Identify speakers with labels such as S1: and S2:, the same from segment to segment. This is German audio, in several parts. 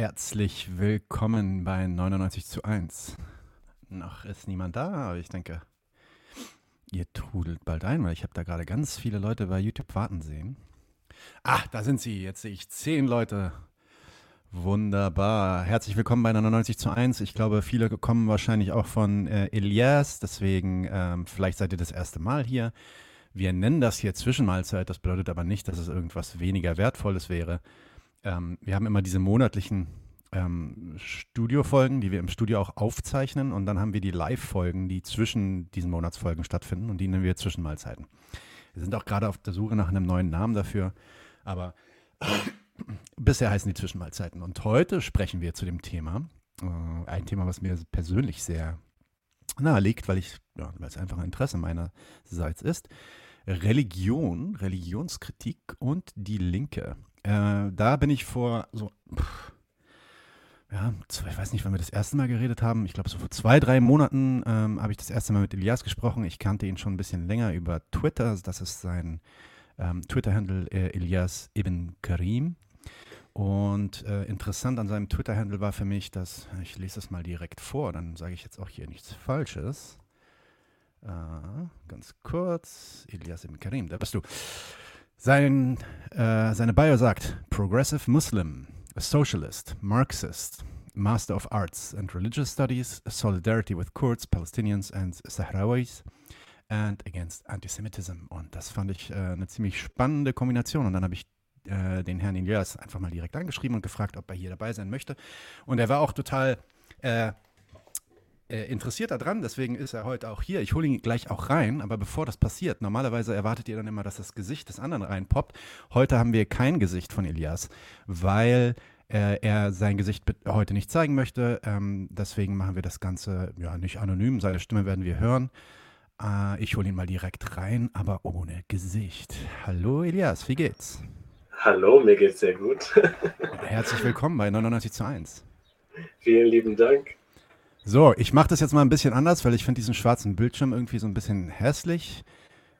S1: Herzlich willkommen bei 99 zu 1. Noch ist niemand da, aber ich denke, ihr trudelt bald ein, weil ich habe da gerade ganz viele Leute bei YouTube warten sehen. Ah, da sind sie. Jetzt sehe ich zehn Leute. Wunderbar. Herzlich willkommen bei 99 zu 1. Ich glaube, viele kommen wahrscheinlich auch von äh, Elias, deswegen ähm, vielleicht seid ihr das erste Mal hier. Wir nennen das hier Zwischenmahlzeit, das bedeutet aber nicht, dass es irgendwas weniger Wertvolles wäre. Ähm, wir haben immer diese monatlichen ähm, Studiofolgen, die wir im Studio auch aufzeichnen und dann haben wir die Live-Folgen, die zwischen diesen Monatsfolgen stattfinden und die nennen wir Zwischenmahlzeiten. Wir sind auch gerade auf der Suche nach einem neuen Namen dafür, aber bisher heißen die Zwischenmahlzeiten. Und heute sprechen wir zu dem Thema, äh, ein Thema, was mir persönlich sehr nahe liegt, weil ich, ja, weil es einfach ein Interesse meinerseits ist. Religion, Religionskritik und die Linke. Äh, da bin ich vor so, pff, ja, ich weiß nicht, wann wir das erste Mal geredet haben. Ich glaube, so vor zwei, drei Monaten ähm, habe ich das erste Mal mit Elias gesprochen. Ich kannte ihn schon ein bisschen länger über Twitter. Das ist sein ähm, Twitter-Handle äh, Elias Ibn Karim. Und äh, interessant an seinem Twitter-Handle war für mich, dass, ich lese es mal direkt vor, dann sage ich jetzt auch hier nichts Falsches. Äh, ganz kurz, Elias Ibn Karim, da bist du. Sein, äh, seine Bio sagt, Progressive Muslim, a Socialist, Marxist, Master of Arts and Religious Studies, Solidarity with Kurds, Palestinians and Sahrawis and Against Antisemitism. Und das fand ich äh, eine ziemlich spannende Kombination. Und dann habe ich den Herrn Ilias einfach mal direkt angeschrieben und gefragt, ob er hier dabei sein möchte. Und er war auch total äh, interessiert daran, deswegen ist er heute auch hier. Ich hole ihn gleich auch rein, aber bevor das passiert, normalerweise erwartet ihr dann immer, dass das Gesicht des anderen reinpoppt. Heute haben wir kein Gesicht von Elias, weil äh, er sein Gesicht heute nicht zeigen möchte. Ähm, deswegen machen wir das Ganze ja nicht anonym. Seine Stimme werden wir hören. Äh, ich hole ihn mal direkt rein, aber ohne Gesicht. Hallo Elias, wie geht's?
S2: Hallo, mir geht's sehr gut.
S1: Herzlich willkommen bei 99 zu 1.
S2: Vielen lieben Dank.
S1: So, ich mache das jetzt mal ein bisschen anders, weil ich finde diesen schwarzen Bildschirm irgendwie so ein bisschen hässlich.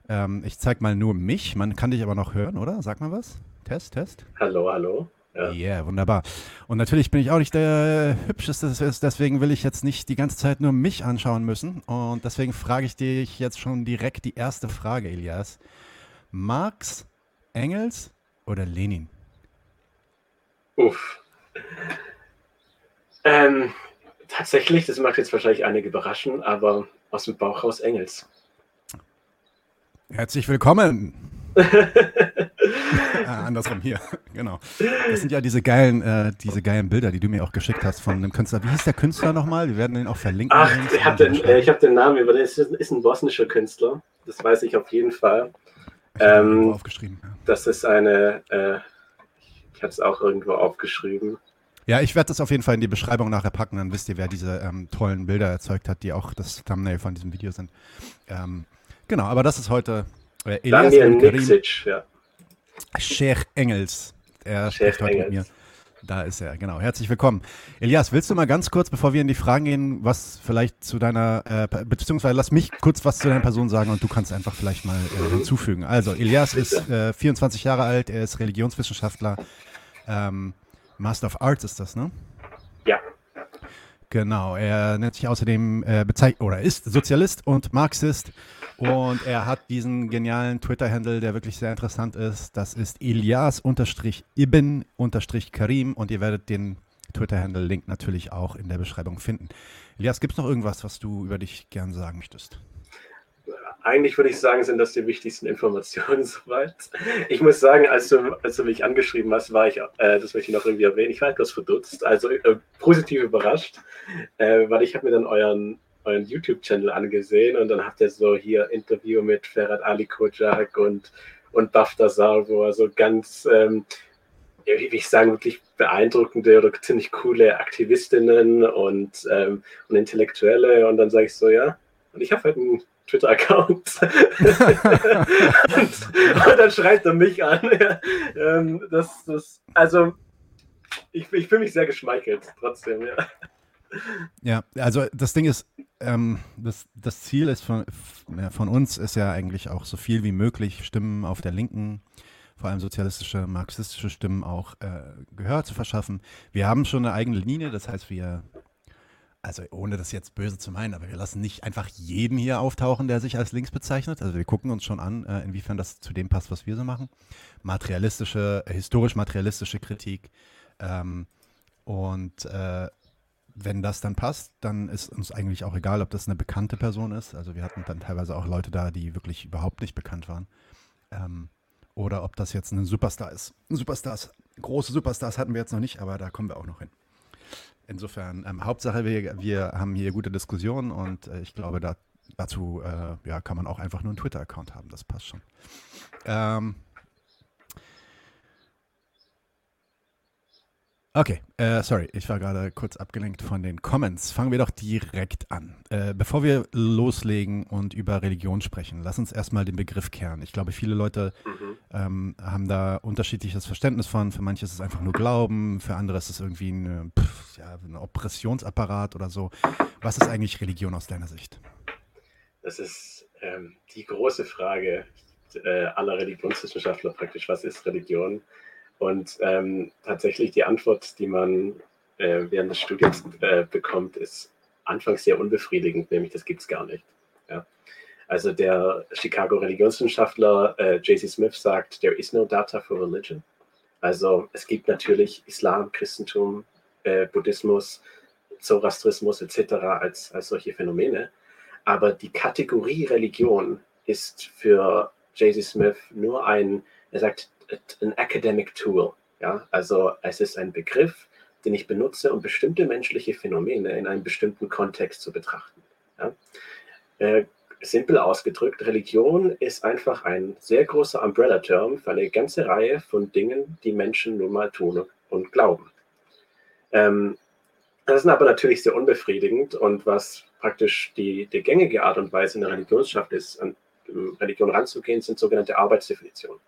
S1: Ähm, ich zeige mal nur mich. Man kann dich aber noch hören, oder? Sag mal was. Test, Test.
S2: Hallo, hallo.
S1: Ja, yeah, wunderbar. Und natürlich bin ich auch nicht der hübscheste, deswegen will ich jetzt nicht die ganze Zeit nur mich anschauen müssen. Und deswegen frage ich dich jetzt schon direkt die erste Frage, Elias. Marx, Engels oder Lenin?
S2: Uff. Ähm, tatsächlich, das mag jetzt wahrscheinlich einige überraschen, aber aus dem Bauch raus Engels.
S1: Herzlich willkommen. ah, andersrum hier, genau. Das sind ja diese geilen, äh, diese geilen Bilder, die du mir auch geschickt hast von einem Künstler. Wie hieß der Künstler nochmal? Wir werden den auch verlinken.
S2: Ach, ich habe den, äh, hab den, Namen über den. Ist, ist ein bosnischer Künstler. Das weiß ich auf jeden Fall.
S1: Ähm, aufgeschrieben. Ja.
S2: Das ist eine. Äh, ich habe es auch irgendwo aufgeschrieben.
S1: Ja, ich werde das auf jeden Fall in die Beschreibung nachher packen, dann wisst ihr, wer diese ähm, tollen Bilder erzeugt hat, die auch das Thumbnail von diesem Video sind. Ähm, genau, aber das ist heute
S2: äh, Elias Daniel Nixic, ja.
S1: Sheikh Engels. Er Sheikh spricht heute Engels. mit mir. Da ist er, genau. Herzlich willkommen. Elias, willst du mal ganz kurz, bevor wir in die Fragen gehen, was vielleicht zu deiner, äh, beziehungsweise lass mich kurz was zu deiner Person sagen und du kannst einfach vielleicht mal äh, hinzufügen. Also, Elias ist äh, 24 Jahre alt, er ist Religionswissenschaftler, ähm, Master of Arts ist das, ne?
S2: Ja.
S1: Genau, er nennt sich außerdem äh, bezeichnet oder ist Sozialist und Marxist und er hat diesen genialen Twitter-Handle, der wirklich sehr interessant ist. Das ist Elias-Ibn-Karim und ihr werdet den Twitter-Handle-Link natürlich auch in der Beschreibung finden. Elias, gibt es noch irgendwas, was du über dich gern sagen möchtest?
S2: Eigentlich würde ich sagen, sind das die wichtigsten Informationen soweit. Ich muss sagen, als du, als du mich angeschrieben hast, war ich, äh, das möchte ich noch irgendwie erwähnen, ich war etwas verdutzt, also äh, positiv überrascht, äh, weil ich habe mir dann euren euren YouTube-Channel angesehen und dann habt ihr so hier Interview mit Ferhat Ali Kojak und, und Baftasar, wo er so ganz, ähm, wie ich sagen, wirklich beeindruckende oder ziemlich coole Aktivistinnen und, ähm, und Intellektuelle und dann sage ich so, ja, und ich habe halt einen Twitter-Account. und, und, dann schreibt er mich an. ähm, das, das, also, ich, ich fühle mich sehr geschmeichelt, trotzdem, ja.
S1: Ja, also das Ding ist, ähm, das, das Ziel ist von, von uns ist ja eigentlich auch so viel wie möglich Stimmen auf der linken vor allem sozialistische, marxistische Stimmen auch äh, Gehör zu verschaffen. Wir haben schon eine eigene Linie, das heißt, wir, also ohne das jetzt böse zu meinen, aber wir lassen nicht einfach jeden hier auftauchen, der sich als links bezeichnet. Also wir gucken uns schon an, äh, inwiefern das zu dem passt, was wir so machen. Materialistische, äh, historisch-materialistische Kritik. Ähm, und äh, wenn das dann passt, dann ist uns eigentlich auch egal, ob das eine bekannte Person ist. Also wir hatten dann teilweise auch Leute da, die wirklich überhaupt nicht bekannt waren. Ähm, oder ob das jetzt ein Superstar ist. Superstars, große Superstars hatten wir jetzt noch nicht, aber da kommen wir auch noch hin. Insofern, ähm, Hauptsache, wir, wir haben hier gute Diskussionen und äh, ich glaube, da, dazu äh, ja, kann man auch einfach nur einen Twitter-Account haben. Das passt schon. Ähm, Okay, äh, sorry, ich war gerade kurz abgelenkt von den Comments. Fangen wir doch direkt an. Äh, bevor wir loslegen und über Religion sprechen, lass uns erstmal den Begriff kehren. Ich glaube, viele Leute mhm. ähm, haben da unterschiedliches Verständnis von. Für manche ist es einfach nur Glauben, für andere ist es irgendwie ein, pff, ja, ein Oppressionsapparat oder so. Was ist eigentlich Religion aus deiner Sicht?
S2: Das ist ähm, die große Frage äh, aller Religionswissenschaftler praktisch. Was ist Religion? Und ähm, tatsächlich die Antwort, die man äh, während des Studiums äh, bekommt, ist anfangs sehr unbefriedigend, nämlich das gibt es gar nicht. Ja. Also der Chicago Religionswissenschaftler äh, J.C. Smith sagt, there is no data for religion. Also es gibt natürlich Islam, Christentum, äh, Buddhismus, Zoroastrismus etc. Als, als solche Phänomene. Aber die Kategorie Religion ist für J.C. Smith nur ein, er sagt, ein Academic Tool. Ja? Also es ist ein Begriff, den ich benutze, um bestimmte menschliche Phänomene in einem bestimmten Kontext zu betrachten. Ja? Äh, simpel ausgedrückt, Religion ist einfach ein sehr großer Umbrella-Term für eine ganze Reihe von Dingen, die Menschen nun mal tun und glauben. Ähm, das ist aber natürlich sehr unbefriedigend und was praktisch die, die gängige Art und Weise in der Religionsschaft ist, an Religion ranzugehen, sind sogenannte Arbeitsdefinitionen.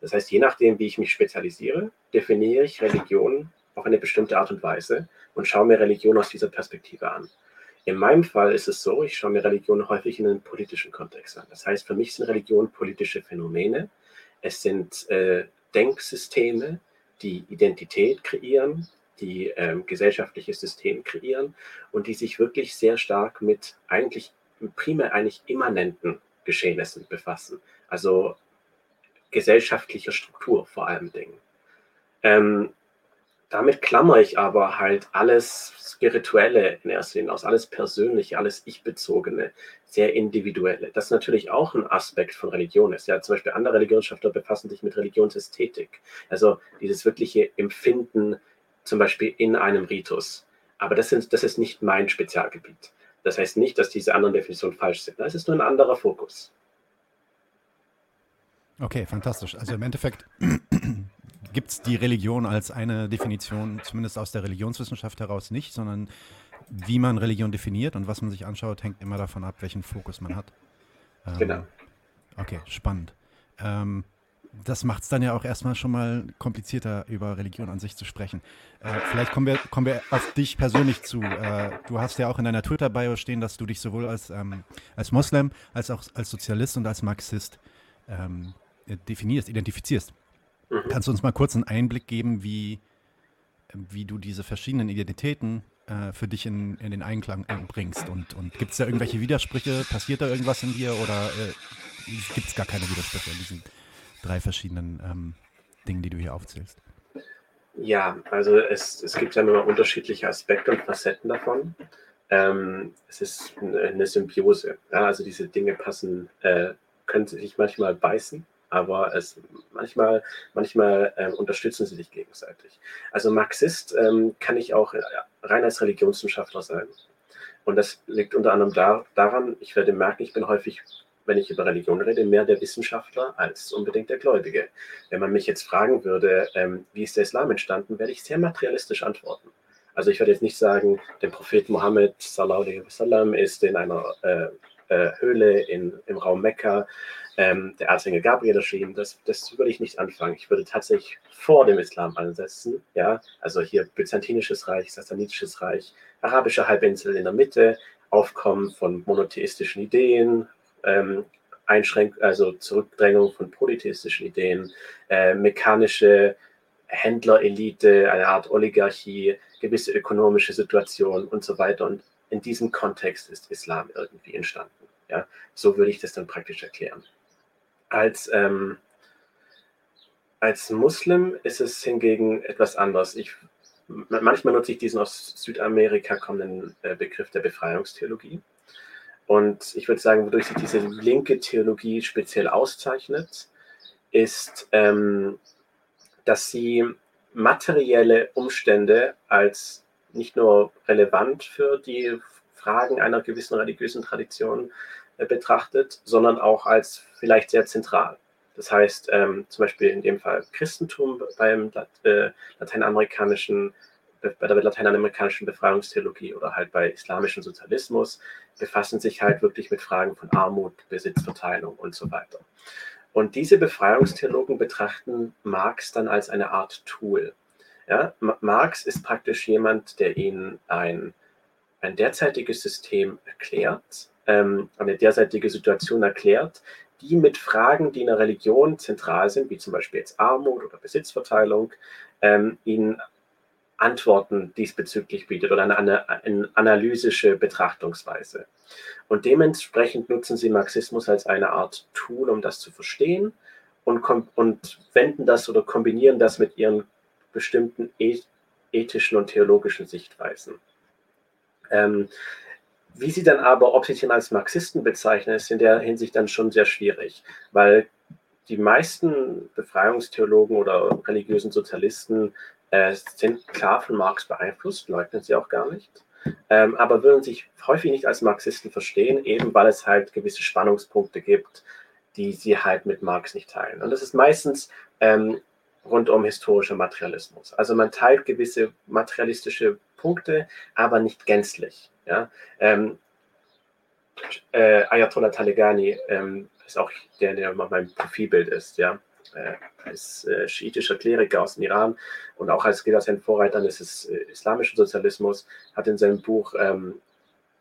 S2: Das heißt, je nachdem, wie ich mich spezialisiere, definiere ich Religion auf eine bestimmte Art und Weise und schaue mir Religion aus dieser Perspektive an. In meinem Fall ist es so, ich schaue mir Religion häufig in einem politischen Kontext an. Das heißt, für mich sind Religion politische Phänomene. Es sind äh, Denksysteme, die Identität kreieren, die ähm, gesellschaftliches System kreieren und die sich wirklich sehr stark mit eigentlich primär eigentlich immanenten Geschehnissen befassen. Also gesellschaftlicher Struktur vor allem Dingen. Ähm, damit klammer ich aber halt alles Spirituelle in erster Linie aus, alles Persönliche, alles Ich-Bezogene, sehr Individuelle. Das ist natürlich auch ein Aspekt von Religion ist. Ja, zum Beispiel andere Religionsschaftler befassen sich mit Religionsästhetik, also dieses wirkliche Empfinden, zum Beispiel in einem Ritus. Aber das, sind, das ist nicht mein Spezialgebiet. Das heißt nicht, dass diese anderen Definitionen falsch sind. Es ist nur ein anderer Fokus.
S1: Okay, fantastisch. Also im Endeffekt gibt es die Religion als eine Definition, zumindest aus der Religionswissenschaft heraus nicht, sondern wie man Religion definiert und was man sich anschaut, hängt immer davon ab, welchen Fokus man hat.
S2: Ähm, genau.
S1: Okay, spannend. Ähm, das macht es dann ja auch erstmal schon mal komplizierter, über Religion an sich zu sprechen. Äh, vielleicht kommen wir, kommen wir auf dich persönlich zu. Äh, du hast ja auch in deiner Twitter-Bio stehen, dass du dich sowohl als, ähm, als Moslem als auch als Sozialist und als Marxist ähm, äh, definierst, identifizierst. Mhm. Kannst du uns mal kurz einen Einblick geben, wie, wie du diese verschiedenen Identitäten äh, für dich in, in den Einklang äh, bringst? Und, und gibt es da irgendwelche Widersprüche? Passiert da irgendwas in dir oder äh, gibt es gar keine Widersprüche in diesen drei verschiedenen ähm, Dingen, die du hier aufzählst?
S2: Ja, also es, es gibt ja immer unterschiedliche Aspekte und Facetten davon. Ähm, es ist eine Symbiose. Ja, also diese Dinge passen, äh, können sich manchmal beißen aber es manchmal, manchmal äh, unterstützen sie sich gegenseitig. Also Marxist ähm, kann ich auch äh, rein als Religionswissenschaftler sein. Und das liegt unter anderem da, daran, ich werde merken, ich bin häufig, wenn ich über Religion rede, mehr der Wissenschaftler als unbedingt der Gläubige. Wenn man mich jetzt fragen würde, ähm, wie ist der Islam entstanden, werde ich sehr materialistisch antworten. Also ich werde jetzt nicht sagen, der Prophet Mohammed sallallahu alaihi wasallam ist in einer äh, äh, Höhle in, im Raum Mekka ähm, der Erzengel Gabriel erschienen, das, das würde ich nicht anfangen. Ich würde tatsächlich vor dem Islam ansetzen, ja, also hier Byzantinisches Reich, Sassanitisches Reich, arabische Halbinsel in der Mitte, Aufkommen von monotheistischen Ideen, ähm, Einschränk also Zurückdrängung von polytheistischen Ideen, äh, mechanische Händlerelite, eine Art Oligarchie, gewisse ökonomische Situation und so weiter. Und in diesem Kontext ist Islam irgendwie entstanden. Ja, so würde ich das dann praktisch erklären. Als, ähm, als Muslim ist es hingegen etwas anders. Ich, manchmal nutze ich diesen aus Südamerika kommenden äh, Begriff der Befreiungstheologie. Und ich würde sagen, wodurch sich diese linke Theologie speziell auszeichnet, ist, ähm, dass sie materielle Umstände als nicht nur relevant für die Fragen einer gewissen religiösen Tradition äh, betrachtet, sondern auch als vielleicht sehr zentral. Das heißt, ähm, zum Beispiel in dem Fall Christentum beim äh, lateinamerikanischen, bei der lateinamerikanischen Befreiungstheologie oder halt bei islamischem Sozialismus befassen sich halt wirklich mit Fragen von Armut, Besitzverteilung und so weiter. Und diese Befreiungstheologen betrachten Marx dann als eine Art Tool. Ja, Marx ist praktisch jemand, der ihnen ein, ein derzeitiges System erklärt, ähm, eine derzeitige Situation erklärt, die mit Fragen, die in der Religion zentral sind, wie zum Beispiel jetzt Armut oder Besitzverteilung, ähm, ihnen Antworten diesbezüglich bietet oder eine, eine, eine, analysische Betrachtungsweise. Und dementsprechend nutzen sie Marxismus als eine Art Tool, um das zu verstehen und, und wenden das oder kombinieren das mit ihren bestimmten ethischen und theologischen Sichtweisen. Ähm, wie sie dann aber, ob sie sich als Marxisten bezeichnen, ist in der Hinsicht dann schon sehr schwierig, weil die meisten Befreiungstheologen oder religiösen Sozialisten äh, sind klar von Marx beeinflusst, leugnen sie auch gar nicht, ähm, aber würden sich häufig nicht als Marxisten verstehen, eben weil es halt gewisse Spannungspunkte gibt, die sie halt mit Marx nicht teilen. Und das ist meistens ähm, rund um historischer Materialismus. Also man teilt gewisse materialistische Punkte, aber nicht gänzlich. Ja? Ähm, äh, Ayatollah Talegani ähm, ist auch der, der mein Profilbild ist, ja. Äh, als äh, schiitischer Kleriker aus dem Iran und auch als gilt Vorreiter des äh, islamischen Sozialismus, hat in seinem Buch ähm,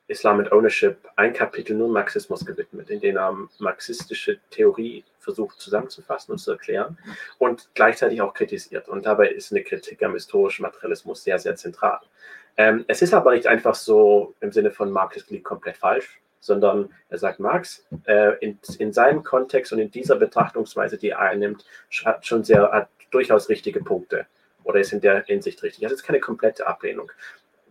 S2: Islam and Ownership ein Kapitel nur Marxismus gewidmet, in dem er marxistische Theorie versucht zusammenzufassen und zu erklären und gleichzeitig auch kritisiert. Und dabei ist eine Kritik am historischen Materialismus sehr, sehr zentral. Ähm, es ist aber nicht einfach so im Sinne von Marx liegt komplett falsch, sondern er sagt, Marx äh, in, in seinem Kontext und in dieser Betrachtungsweise, die er einnimmt, hat schon sehr, hat durchaus richtige Punkte oder ist in der Hinsicht richtig. Das ist keine komplette Ablehnung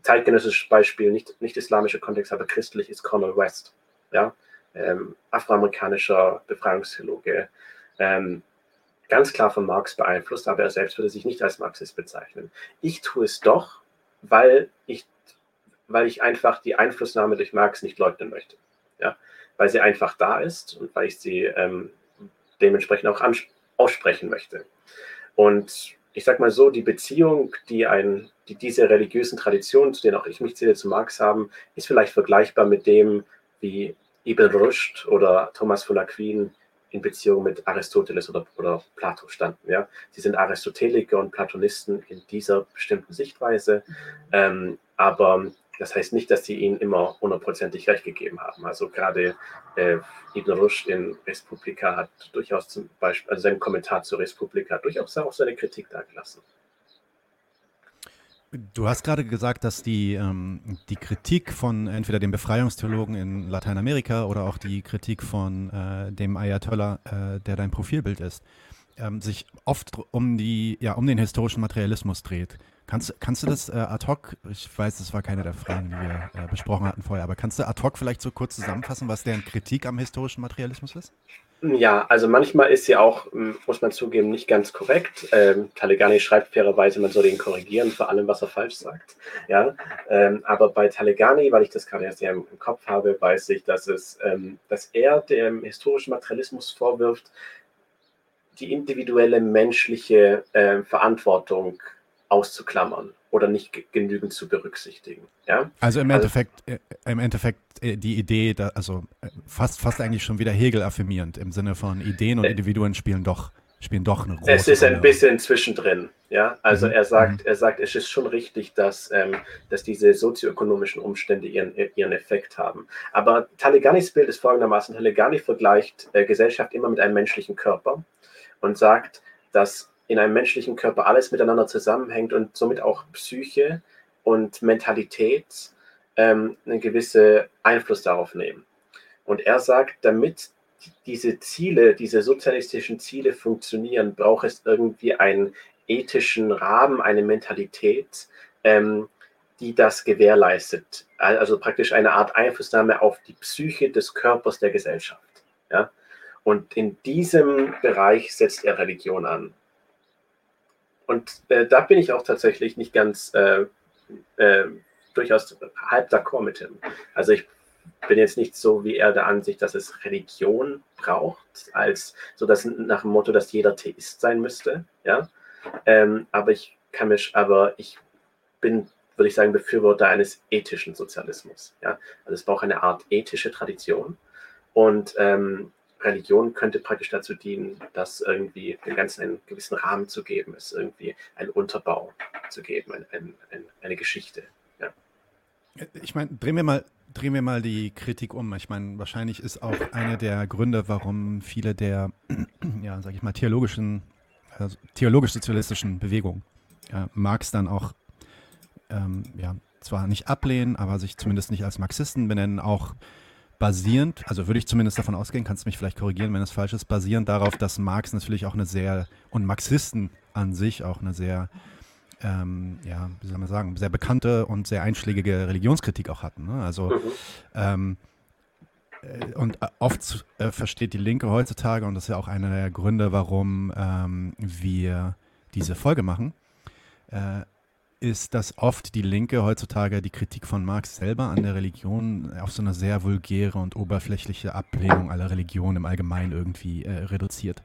S2: zeitgenössisches Beispiel, nicht, nicht islamischer Kontext, aber christlich ist Cornel West, ja, ähm, afroamerikanischer Befreiungstheologe, ähm, ganz klar von Marx beeinflusst, aber er selbst würde sich nicht als Marxist bezeichnen. Ich tue es doch, weil ich, weil ich einfach die Einflussnahme durch Marx nicht leugnen möchte, ja, weil sie einfach da ist und weil ich sie ähm, dementsprechend auch aussprechen möchte. Und ich sag mal so, die Beziehung, die ein, die diese religiösen Traditionen, zu denen auch ich mich zähle, zu Marx haben, ist vielleicht vergleichbar mit dem, wie Ibn Rushd oder Thomas von Aquin in Beziehung mit Aristoteles oder, oder Plato standen. Ja? Sie sind Aristoteliker und Platonisten in dieser bestimmten Sichtweise, ähm, aber das heißt nicht, dass sie ihnen immer hundertprozentig recht gegeben haben. Also gerade äh, Ibn Rushd in Respublika hat durchaus zum Beispiel, also sein Kommentar zur Respublika durchaus auch seine Kritik dargelassen.
S1: Du hast gerade gesagt, dass die, ähm, die Kritik von entweder dem Befreiungstheologen in Lateinamerika oder auch die Kritik von äh, dem Ayatollah, äh, der dein Profilbild ist, ähm, sich oft um, die, ja, um den historischen Materialismus dreht. Kannst, kannst du das äh, ad hoc, ich weiß, das war keine der Fragen, die wir äh, besprochen hatten vorher, aber kannst du ad hoc vielleicht so kurz zusammenfassen, was deren Kritik am historischen Materialismus ist?
S2: Ja, also manchmal ist sie auch, muss man zugeben, nicht ganz korrekt. Ähm, Talegani schreibt fairerweise, man soll ihn korrigieren vor allem, was er falsch sagt. Ja, ähm, aber bei Talegani, weil ich das gerade erst im, im Kopf habe, weiß ich, dass es, ähm, dass er dem historischen Materialismus vorwirft, die individuelle menschliche äh, Verantwortung auszuklammern oder nicht genügend zu berücksichtigen. Ja?
S1: Also im also Endeffekt, also, im Endeffekt äh, die Idee, da, also äh, fast, fast eigentlich schon wieder Hegel affirmierend im Sinne von Ideen und äh, Individuen spielen doch spielen doch eine
S2: große Es ist Rolle. ein bisschen zwischendrin. Ja, also mhm. er sagt, mhm. er sagt, es ist schon richtig, dass, ähm, dass diese sozioökonomischen Umstände ihren, ihren Effekt haben. Aber Taleganis Bild ist folgendermaßen: Talegani vergleicht äh, Gesellschaft immer mit einem menschlichen Körper und sagt, dass in einem menschlichen Körper alles miteinander zusammenhängt und somit auch Psyche und Mentalität ähm, einen gewissen Einfluss darauf nehmen. Und er sagt, damit diese Ziele, diese sozialistischen Ziele funktionieren, braucht es irgendwie einen ethischen Rahmen, eine Mentalität, ähm, die das gewährleistet. Also praktisch eine Art Einflussnahme auf die Psyche des Körpers der Gesellschaft. Ja? Und in diesem Bereich setzt er Religion an. Und äh, da bin ich auch tatsächlich nicht ganz äh, äh, durchaus halb d'accord mit ihm. Also ich bin jetzt nicht so wie er der Ansicht, dass es Religion braucht, als so dass nach dem Motto, dass jeder Theist sein müsste. Ja, ähm, aber ich kann mich, aber ich bin, würde ich sagen, Befürworter eines ethischen Sozialismus. Ja, also es braucht eine Art ethische Tradition und ähm, Religion könnte praktisch dazu dienen, das irgendwie dem Ganzen einen gewissen Rahmen zu geben, es irgendwie einen Unterbau zu geben, ein, ein, ein, eine Geschichte. Ja.
S1: Ich meine, drehen wir mal drehen wir mal die Kritik um. Ich meine, wahrscheinlich ist auch einer der Gründe, warum viele der, ja, sag ich mal, theologischen, also theologisch-sozialistischen Bewegungen ja, Marx dann auch, ähm, ja, zwar nicht ablehnen, aber sich zumindest nicht als Marxisten benennen, auch basierend, also würde ich zumindest davon ausgehen, kannst du mich vielleicht korrigieren, wenn es falsch ist, basierend darauf, dass Marx natürlich auch eine sehr, und Marxisten an sich auch eine sehr ähm, ja, wie soll man sagen, sehr bekannte und sehr einschlägige Religionskritik auch hatten. Ne? Also mhm. ähm, äh, und äh, oft äh, versteht die Linke heutzutage, und das ist ja auch einer der Gründe, warum ähm, wir diese Folge machen, äh, ist, dass oft die Linke heutzutage die Kritik von Marx selber an der Religion auf so eine sehr vulgäre und oberflächliche Ablehnung aller Religionen im Allgemeinen irgendwie äh, reduziert.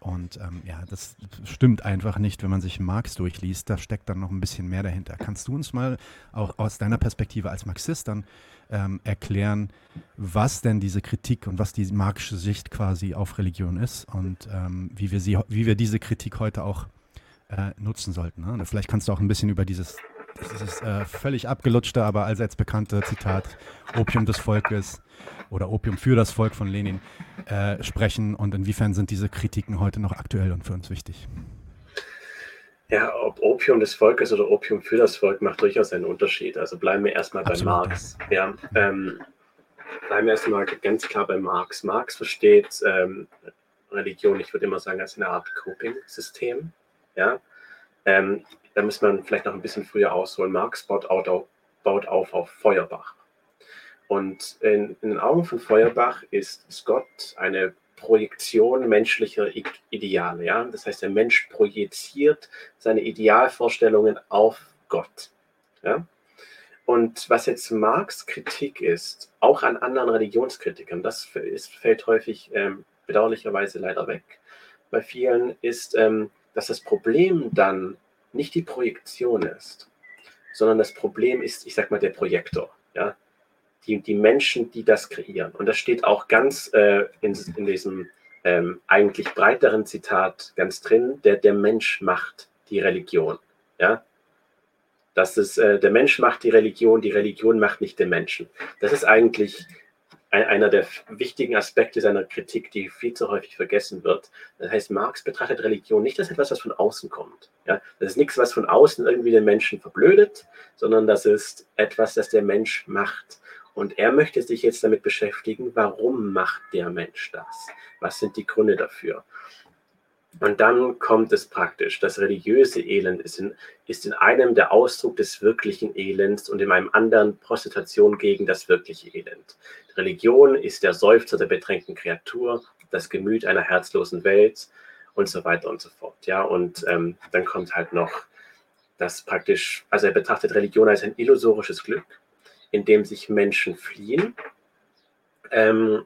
S1: Und ähm, ja, das stimmt einfach nicht, wenn man sich Marx durchliest. Da steckt dann noch ein bisschen mehr dahinter. Kannst du uns mal auch aus deiner Perspektive als Marxist dann ähm, erklären, was denn diese Kritik und was die marxische Sicht quasi auf Religion ist und ähm, wie, wir sie, wie wir diese Kritik heute auch äh, nutzen sollten? Ne? Vielleicht kannst du auch ein bisschen über dieses, dieses äh, völlig abgelutschte, aber allseits bekannte Zitat Opium des Volkes oder Opium für das Volk von Lenin äh, sprechen und inwiefern sind diese Kritiken heute noch aktuell und für uns wichtig?
S2: Ja, ob Opium des Volkes oder Opium für das Volk macht durchaus einen Unterschied. Also bleiben wir erstmal bei Absolut, Marx. Ja, ähm, bleiben wir erstmal ganz klar bei Marx. Marx versteht ähm, Religion, ich würde immer sagen, als eine Art Coping-System. Ja, ähm, da muss man vielleicht noch ein bisschen früher ausholen. Marx baut, auf, baut auf auf Feuerbach. Und in, in den Augen von Feuerbach ist Gott eine Projektion menschlicher Ideale. Ja? Das heißt, der Mensch projiziert seine Idealvorstellungen auf Gott. Ja? Und was jetzt Marx Kritik ist, auch an anderen Religionskritikern, das ist, fällt häufig ähm, bedauerlicherweise leider weg. Bei vielen ist, ähm, dass das Problem dann nicht die Projektion ist, sondern das Problem ist, ich sag mal, der Projektor. Ja? die, die Menschen, die das kreieren. Und das steht auch ganz äh, in, in diesem ähm, eigentlich breiteren Zitat ganz drin, der, der Mensch macht die Religion. Ja? Das ist, äh, der Mensch macht die Religion, die Religion macht nicht den Menschen. Das ist eigentlich einer der wichtigen Aspekte seiner Kritik, die viel zu häufig vergessen wird. Das heißt, Marx betrachtet Religion nicht als etwas, was von außen kommt. Ja? Das ist nichts, was von außen irgendwie den Menschen verblödet, sondern das ist etwas, das der Mensch macht. Und er möchte sich jetzt damit beschäftigen, warum macht der Mensch das? Was sind die Gründe dafür? Und dann kommt es praktisch. Das religiöse Elend ist in, ist in einem der Ausdruck des wirklichen Elends und in einem anderen Prostitution gegen das wirkliche Elend. Religion ist der Seufzer der bedrängten Kreatur, das Gemüt einer herzlosen Welt und so weiter und so fort. Ja, und ähm, dann kommt halt noch das praktisch, also er betrachtet Religion als ein illusorisches Glück in dem sich Menschen fliehen, ähm,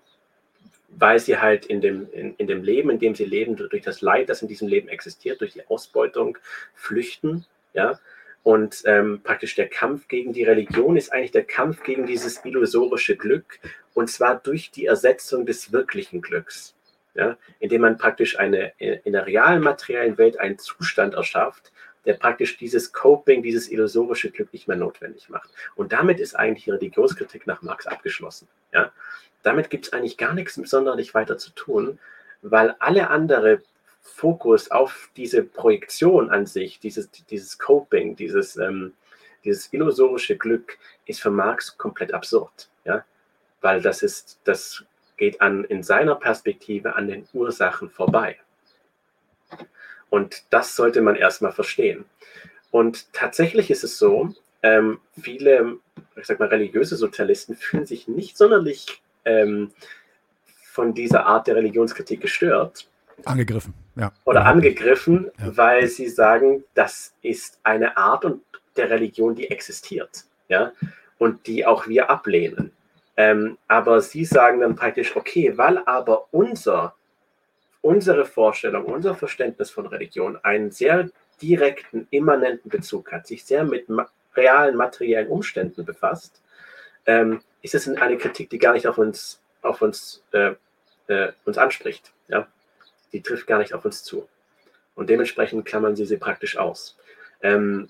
S2: weil sie halt in dem, in, in dem Leben, in dem sie leben, durch das Leid, das in diesem Leben existiert, durch die Ausbeutung flüchten, ja. Und ähm, praktisch der Kampf gegen die Religion ist eigentlich der Kampf gegen dieses illusorische Glück, und zwar durch die Ersetzung des wirklichen Glücks. ja, indem man praktisch eine, in der realen materiellen Welt einen Zustand erschafft, der praktisch dieses Coping, dieses illusorische Glück nicht mehr notwendig macht. Und damit ist eigentlich die Religionskritik nach Marx abgeschlossen. Ja? Damit gibt es eigentlich gar nichts sonderlich weiter zu tun, weil alle andere Fokus auf diese Projektion an sich, dieses, dieses Coping, dieses, ähm, dieses illusorische Glück ist für Marx komplett absurd. Ja? Weil das ist, das geht an, in seiner Perspektive an den Ursachen vorbei. Und das sollte man erstmal verstehen. Und tatsächlich ist es so, ähm, viele, ich sag mal, religiöse Sozialisten fühlen sich nicht sonderlich ähm, von dieser Art der Religionskritik gestört.
S1: Angegriffen, ja.
S2: Oder angegriffen, ja. weil sie sagen, das ist eine Art der Religion, die existiert, ja, und die auch wir ablehnen. Ähm, aber sie sagen dann praktisch, okay, weil aber unser unsere Vorstellung, unser Verständnis von Religion einen sehr direkten, immanenten Bezug hat, sich sehr mit ma realen materiellen Umständen befasst, ähm, ist es eine Kritik, die gar nicht auf uns, auf uns, äh, äh, uns anspricht. Ja? Die trifft gar nicht auf uns zu. Und dementsprechend klammern sie sie praktisch aus. Ähm,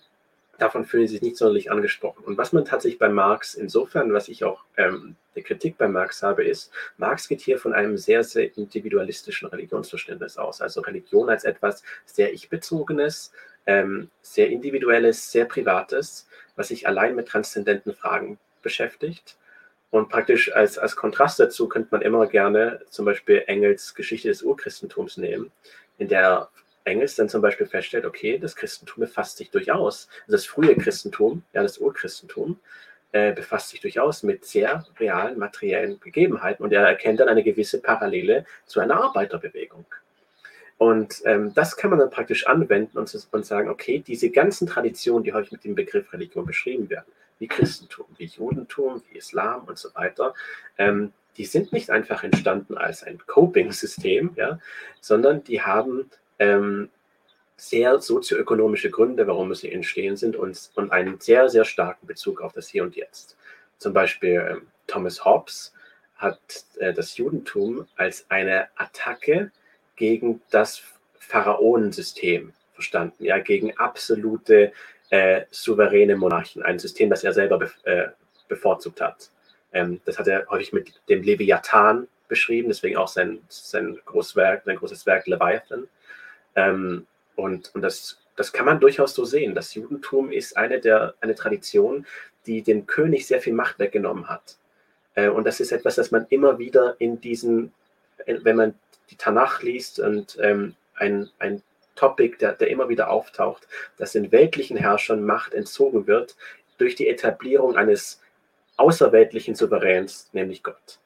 S2: davon fühlen sie sich nicht sonderlich angesprochen. Und was man tatsächlich bei Marx insofern, was ich auch ähm, der Kritik bei Marx habe, ist, Marx geht hier von einem sehr, sehr individualistischen Religionsverständnis aus. Also Religion als etwas sehr ich-bezogenes, ähm, sehr individuelles, sehr privates, was sich allein mit transzendenten Fragen beschäftigt. Und praktisch als, als Kontrast dazu könnte man immer gerne zum Beispiel Engels Geschichte des Urchristentums nehmen, in der Engels dann zum Beispiel feststellt, okay, das Christentum befasst sich durchaus, also das frühe Christentum, ja, das Urchristentum, äh, befasst sich durchaus mit sehr realen materiellen Gegebenheiten und er erkennt dann eine gewisse Parallele zu einer Arbeiterbewegung. Und ähm, das kann man dann praktisch anwenden und, und, sagen, okay, diese ganzen Traditionen, die häufig mit dem Begriff Religion beschrieben werden, wie Christentum, wie Judentum, wie Islam und so weiter, ähm, die sind nicht einfach entstanden als ein Coping-System, ja, sondern die haben ähm, sehr sozioökonomische Gründe, warum sie entstehen sind und, und einen sehr, sehr starken Bezug auf das Hier und Jetzt. Zum Beispiel äh, Thomas Hobbes hat äh, das Judentum als eine Attacke gegen das Pharaonensystem verstanden, ja, gegen absolute äh, souveräne Monarchen, ein System, das er selber be äh, bevorzugt hat. Ähm, das hat er häufig mit dem Leviathan beschrieben, deswegen auch sein, sein, großes Werk, sein großes Werk Leviathan. Ähm, und und das, das kann man durchaus so sehen. Das Judentum ist eine, der, eine Tradition, die dem König sehr viel Macht weggenommen hat. Äh, und das ist etwas, das man immer wieder in diesen, wenn man die Tanach liest und ähm, ein, ein Topic, der, der immer wieder auftaucht, dass den weltlichen Herrschern Macht entzogen wird durch die Etablierung eines außerweltlichen Souveräns, nämlich Gott.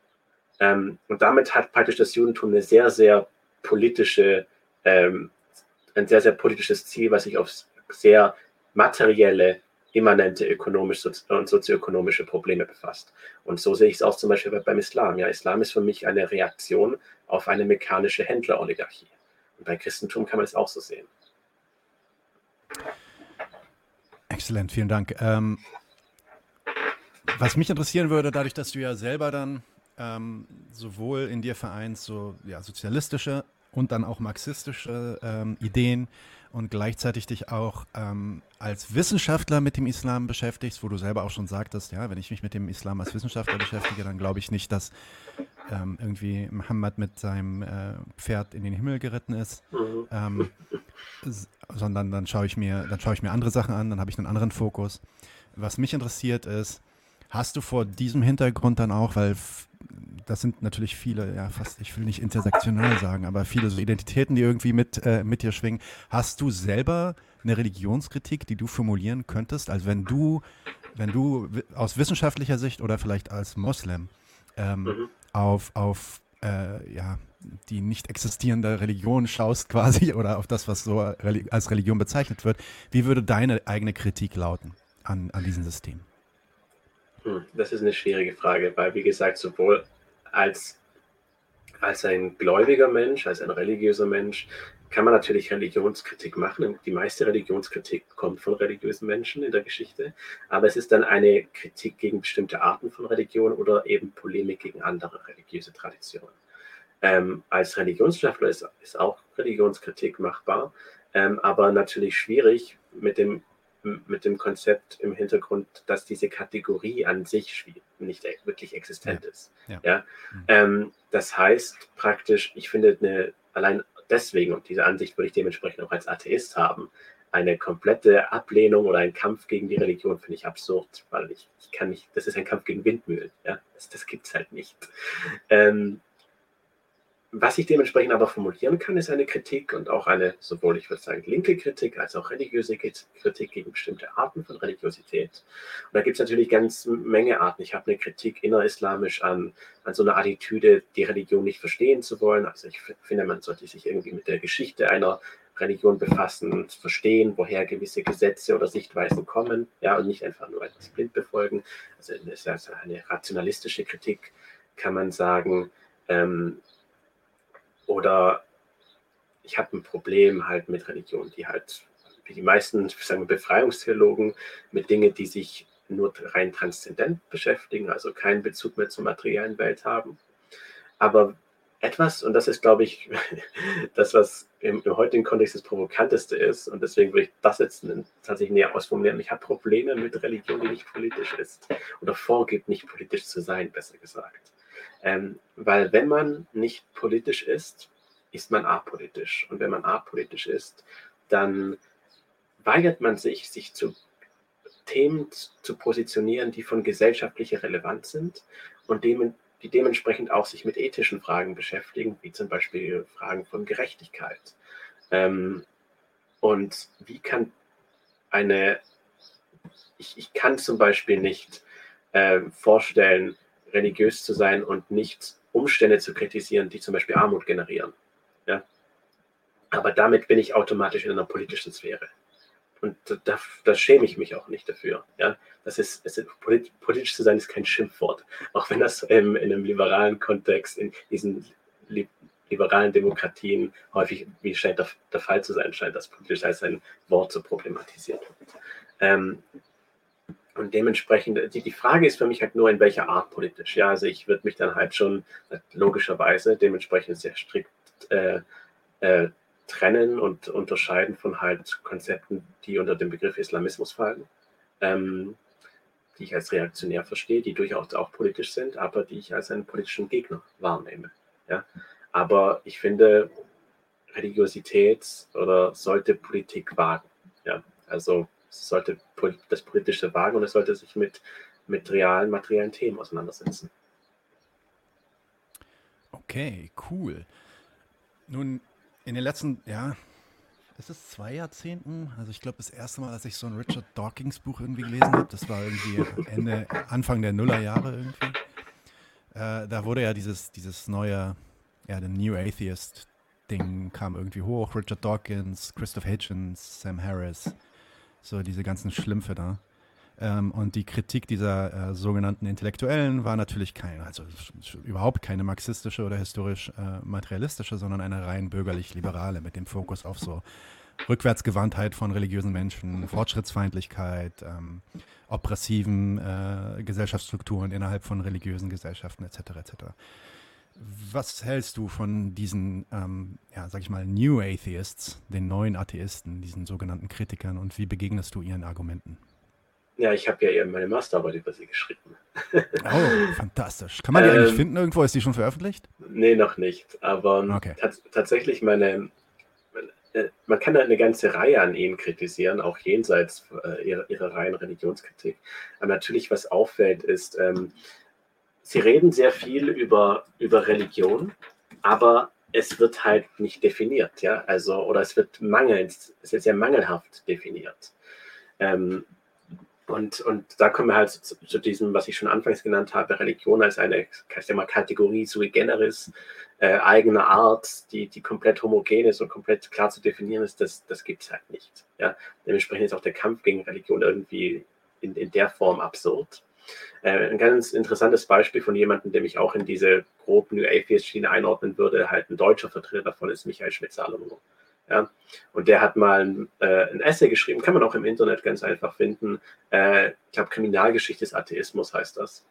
S2: Ähm, und damit hat praktisch das Judentum eine sehr, sehr politische ähm, ein sehr, sehr politisches Ziel, was sich auf sehr materielle, immanente ökonomisch und sozioökonomische Probleme befasst. Und so sehe ich es auch zum Beispiel beim Islam. Ja, Islam ist für mich eine Reaktion auf eine mechanische Händleroligarchie. Und bei Christentum kann man es auch so sehen.
S1: Exzellent, vielen Dank. Ähm, was mich interessieren würde, dadurch, dass du ja selber dann ähm, sowohl in dir vereinst, so ja, sozialistische und dann auch marxistische ähm, Ideen und gleichzeitig dich auch ähm, als Wissenschaftler mit dem Islam beschäftigst, wo du selber auch schon sagtest, ja, wenn ich mich mit dem Islam als Wissenschaftler beschäftige, dann glaube ich nicht, dass ähm, irgendwie Muhammad mit seinem äh, Pferd in den Himmel geritten ist, mhm. ähm, sondern dann schaue ich mir, dann schaue ich mir andere Sachen an, dann habe ich einen anderen Fokus. Was mich interessiert ist, hast du vor diesem Hintergrund dann auch, weil das sind natürlich viele, ja, fast, ich will nicht intersektional sagen, aber viele so Identitäten, die irgendwie mit, äh, mit dir schwingen. Hast du selber eine Religionskritik, die du formulieren könntest? Also wenn du, wenn du aus wissenschaftlicher Sicht oder vielleicht als Moslem ähm, mhm. auf, auf äh, ja, die nicht existierende Religion schaust quasi oder auf das, was so als Religion bezeichnet wird, wie würde deine eigene Kritik lauten an, an diesem System?
S2: Hm, das ist eine schwierige Frage, weil, wie gesagt, sowohl als, als ein gläubiger Mensch, als ein religiöser Mensch, kann man natürlich Religionskritik machen. Die meiste Religionskritik kommt von religiösen Menschen in der Geschichte, aber es ist dann eine Kritik gegen bestimmte Arten von Religion oder eben Polemik gegen andere religiöse Traditionen. Ähm, als Religionswissenschaftler ist, ist auch Religionskritik machbar, ähm, aber natürlich schwierig mit dem, mit dem Konzept im Hintergrund, dass diese Kategorie an sich nicht e-, wirklich existent ja. ist. Ja. ja? Mhm. Ähm, das heißt praktisch, ich finde eine, allein deswegen, und diese Ansicht würde ich dementsprechend auch als Atheist haben, eine komplette Ablehnung oder ein Kampf gegen die Religion finde ich absurd, weil ich, ich kann nicht, das ist ein Kampf gegen Windmühlen, ja, das, das gibt es halt nicht. Ähm, was ich dementsprechend aber formulieren kann, ist eine Kritik und auch eine, sowohl ich würde sagen, linke Kritik als auch religiöse Kritik gegen bestimmte Arten von Religiosität. Und da gibt es natürlich ganz Menge Arten. Ich habe eine Kritik innerislamisch an, an so einer Attitüde, die Religion nicht verstehen zu wollen. Also ich finde, man sollte sich irgendwie mit der Geschichte einer Religion befassen und verstehen, woher gewisse Gesetze oder Sichtweisen kommen, ja, und nicht einfach nur etwas blind befolgen. Also das ist eine rationalistische Kritik, kann man sagen. Ähm, oder ich habe ein Problem halt mit Religion, die halt, wie die meisten sagen wir, Befreiungstheologen, mit Dingen, die sich nur rein transzendent beschäftigen, also keinen Bezug mehr zur materiellen Welt haben. Aber etwas, und das ist, glaube ich, das, was im, im, heutigen Kontext das Provokanteste ist, und deswegen würde ich das jetzt tatsächlich näher ausformulieren. Ich habe Probleme mit Religion, die nicht politisch ist oder vorgibt, nicht politisch zu sein, besser gesagt. Ähm, weil wenn man nicht politisch ist, ist man apolitisch. Und wenn man apolitisch ist, dann weigert man sich, sich zu Themen zu positionieren, die von gesellschaftlicher Relevanz sind und dem, die dementsprechend auch sich mit ethischen Fragen beschäftigen, wie zum Beispiel Fragen von Gerechtigkeit. Ähm, und wie kann eine, ich, ich kann zum Beispiel nicht äh, vorstellen, religiös zu sein und nicht Umstände zu kritisieren, die zum Beispiel Armut generieren. Ja? Aber damit bin ich automatisch in einer politischen Sphäre. Und da, da schäme ich mich auch nicht dafür. Ja? Das ist, ist, politisch zu sein ist kein Schimpfwort. Auch wenn das ähm, in einem liberalen Kontext, in diesen li liberalen Demokratien häufig, wie scheint der, der, Fall zu sein scheint, dass politisch als ein Wort so problematisiert wird. Ähm, und dementsprechend, die, die Frage ist für mich halt nur, in welcher Art politisch. Ja, also ich würde mich dann halt schon logischerweise dementsprechend sehr strikt äh, äh, trennen und unterscheiden von halt Konzepten, die unter dem Begriff Islamismus fallen, ähm, die ich als reaktionär verstehe, die durchaus auch politisch sind, aber die ich als einen politischen Gegner wahrnehme. Ja? Aber ich finde, Religiosität oder sollte Politik wagen. Ja? Also sollte das Politische wagen und es sollte sich mit, mit realen, materiellen Themen auseinandersetzen.
S1: Okay, cool. Nun, in den letzten, ja, ist es zwei Jahrzehnten? Also ich glaube, das erste Mal, als ich so ein Richard Dawkins Buch irgendwie gelesen habe, das war irgendwie Ende, Anfang der Nullerjahre irgendwie. Äh, da wurde ja dieses, dieses neue, ja, der New Atheist Ding kam irgendwie hoch. Richard Dawkins, Christoph Hitchens, Sam Harris, so diese ganzen Schlümpfe da. Ähm, und die Kritik dieser äh, sogenannten Intellektuellen war natürlich keine, also überhaupt keine marxistische oder historisch äh, materialistische, sondern eine rein bürgerlich-liberale mit dem Fokus auf so Rückwärtsgewandtheit von religiösen Menschen, Fortschrittsfeindlichkeit, ähm, oppressiven äh, Gesellschaftsstrukturen innerhalb von religiösen Gesellschaften etc. etc. Was hältst du von diesen, ähm, ja, sag ich mal, New Atheists, den neuen Atheisten, diesen sogenannten Kritikern und wie begegnest du ihren Argumenten?
S2: Ja, ich habe ja eben meine Masterarbeit über sie geschrieben.
S1: Oh, fantastisch. Kann man die ähm, eigentlich finden irgendwo? Ist die schon veröffentlicht?
S2: Nee, noch nicht. Aber okay. tatsächlich meine, äh, man kann eine ganze Reihe an ihnen kritisieren, auch jenseits äh, ihrer, ihrer reinen Religionskritik. Aber natürlich, was auffällt, ist, ähm, sie reden sehr viel über, über Religion, aber es wird halt nicht definiert, ja, also, oder es wird mangelnd, es ist sehr mangelhaft definiert. Ähm, und, und da kommen wir halt zu, zu, diesem, was ich schon anfangs genannt habe, Religion als eine ich mal, Kategorie sui generis, äh, eigener Art, die, die komplett homogen ist und komplett klar zu definieren ist, das, das gibt es halt nicht. Ja? Dementsprechend ist auch der Kampf gegen Religion irgendwie in, in der Form absurd. Äh, ein ganz interessantes Beispiel von jemandem, dem ich auch in diese grob New Atheist-Schiene einordnen würde, halt ein deutscher Vertreter davon ist Michael Schmidt-Salomon. Ja? Und der hat mal ein, äh, ein, Essay geschrieben, kann man auch im Internet ganz einfach finden. Äh, ich glaube, Kriminalgeschichte des Atheismus heißt das.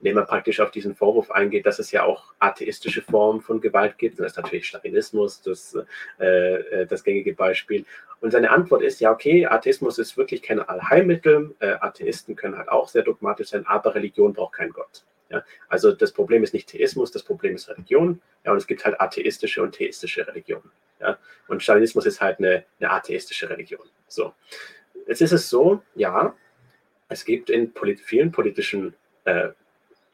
S2: Indem man praktisch auf diesen Vorwurf eingeht, dass es ja auch atheistische Formen von Gewalt gibt. das ist natürlich Stalinismus, das, äh, das gängige Beispiel. Und seine Antwort ist, ja, okay, Atheismus ist wirklich kein Allheilmittel. Äh, Atheisten können halt auch sehr dogmatisch sein, aber Religion braucht keinen Gott. Ja? Also das Problem ist nicht Theismus, das Problem ist Religion. Ja, und es gibt halt atheistische und theistische Religionen. Ja? Und Stalinismus ist halt eine, eine atheistische Religion. So. Jetzt ist es so, ja, es gibt in polit vielen politischen äh,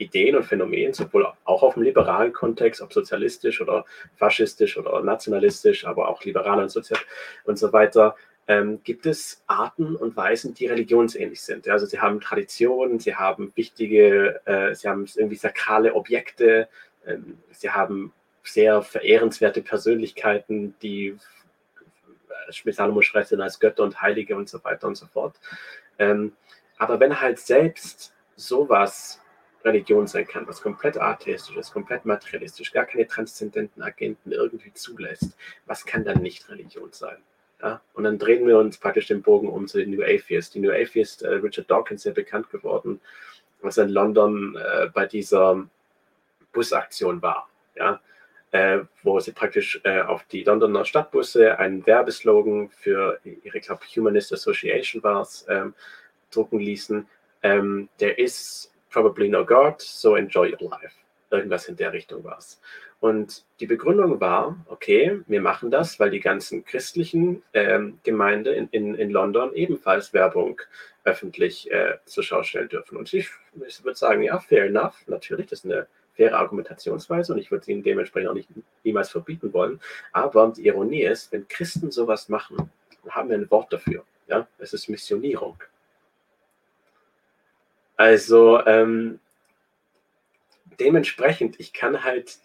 S2: Ideen und Phänomenen, sowohl auch auf dem liberalen Kontext, ob sozialistisch oder faschistisch oder nationalistisch, aber auch liberal und sozial und so weiter, ähm, gibt es Arten und Weisen, die religionsähnlich sind. Also sie haben Traditionen, sie haben wichtige, äh, sie haben irgendwie sakrale Objekte, ähm, sie haben sehr verehrenswerte Persönlichkeiten, die äh, Salomo schreibt als Götter und Heilige und so weiter und so fort. Ähm, aber wenn halt selbst sowas Religion sein kann, was komplett atheistisch ist, komplett materialistisch, gar keine transzendenten Agenten irgendwie zulässt, was kann dann nicht Religion sein? Ja? Und dann drehen wir uns praktisch den Bogen um zu den New Atheist. Die New Atheist, äh, Richard Dawkins, sehr bekannt geworden, was in London äh, bei dieser Busaktion war. Ja? Äh, wo sie praktisch äh, auf die Londoner Stadtbusse einen Werbeslogan für ihre, ich Humanist Association war es, ähm, drucken ließen. Ähm, der ist probably no God, so enjoy your life. Irgendwas in der Richtung war es. Und die Begründung war, okay, wir machen das, weil die ganzen christlichen ähm, Gemeinden in, in, in London ebenfalls Werbung öffentlich äh, zur Schau stellen dürfen. Und ich, ich würde sagen, ja, fair enough, natürlich, das ist eine faire Argumentationsweise und ich würde es ihnen dementsprechend auch nicht niemals verbieten wollen. Aber die Ironie ist, wenn Christen sowas machen, haben wir ein Wort dafür. Ja? Es ist Missionierung. Also ähm, dementsprechend, ich kann halt,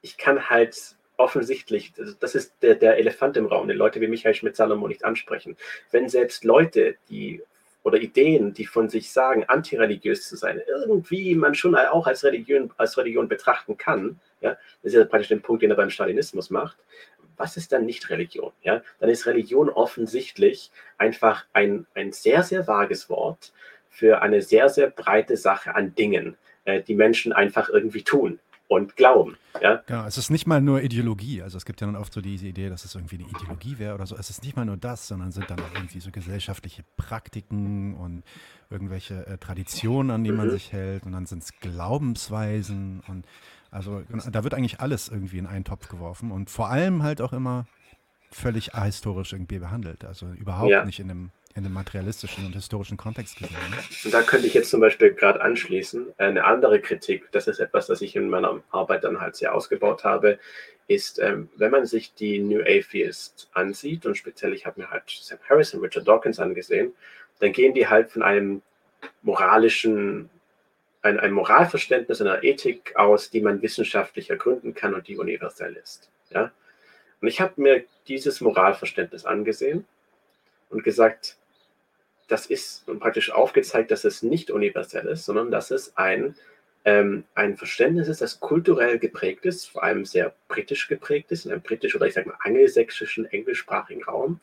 S2: ich kann halt offensichtlich, das ist der, der Elefant im Raum, den Leute wie Michael Schmidt-Salomon nicht ansprechen. Wenn selbst Leute, die oder Ideen, die von sich sagen, antireligiös zu sein, irgendwie man schon auch als Religion, als Religion betrachten kann, ja, das ist ja praktisch der Punkt, den er beim Stalinismus macht, was ist dann nicht Religion? Ja? Dann ist Religion offensichtlich einfach ein, ein sehr, sehr vages Wort, für eine sehr, sehr breite Sache an Dingen, äh, die Menschen einfach irgendwie tun und glauben. Ja?
S1: Genau, es ist nicht mal nur Ideologie. Also es gibt ja dann oft so diese Idee, dass es irgendwie eine Ideologie wäre oder so. Es ist nicht mal nur das, sondern sind dann auch irgendwie so gesellschaftliche Praktiken und irgendwelche äh, Traditionen, an die man mhm. sich hält. Und dann sind es Glaubensweisen und also genau, da wird eigentlich alles irgendwie in einen Topf geworfen und vor allem halt auch immer völlig ahistorisch irgendwie behandelt. Also überhaupt ja. nicht in einem in dem materialistischen und historischen Kontext gesehen.
S2: Und da könnte ich jetzt zum Beispiel gerade anschließen. Eine andere Kritik, das ist etwas, das ich in meiner Arbeit dann halt sehr ausgebaut habe, ist, ähm, wenn man sich die New Atheist ansieht, und speziell ich habe mir halt Sam Harris und Richard Dawkins angesehen, dann gehen die halt von einem moralischen, ein, ein Moralverständnis, einer Ethik aus, die man wissenschaftlich ergründen kann und die universell ist. Ja? Und ich habe mir dieses Moralverständnis angesehen und gesagt, das ist praktisch aufgezeigt, dass es nicht universell ist, sondern dass es ein, ähm, ein Verständnis ist, das kulturell geprägt ist, vor allem sehr britisch geprägt ist, in einem britisch oder ich sage mal angelsächsischen, englischsprachigen Raum,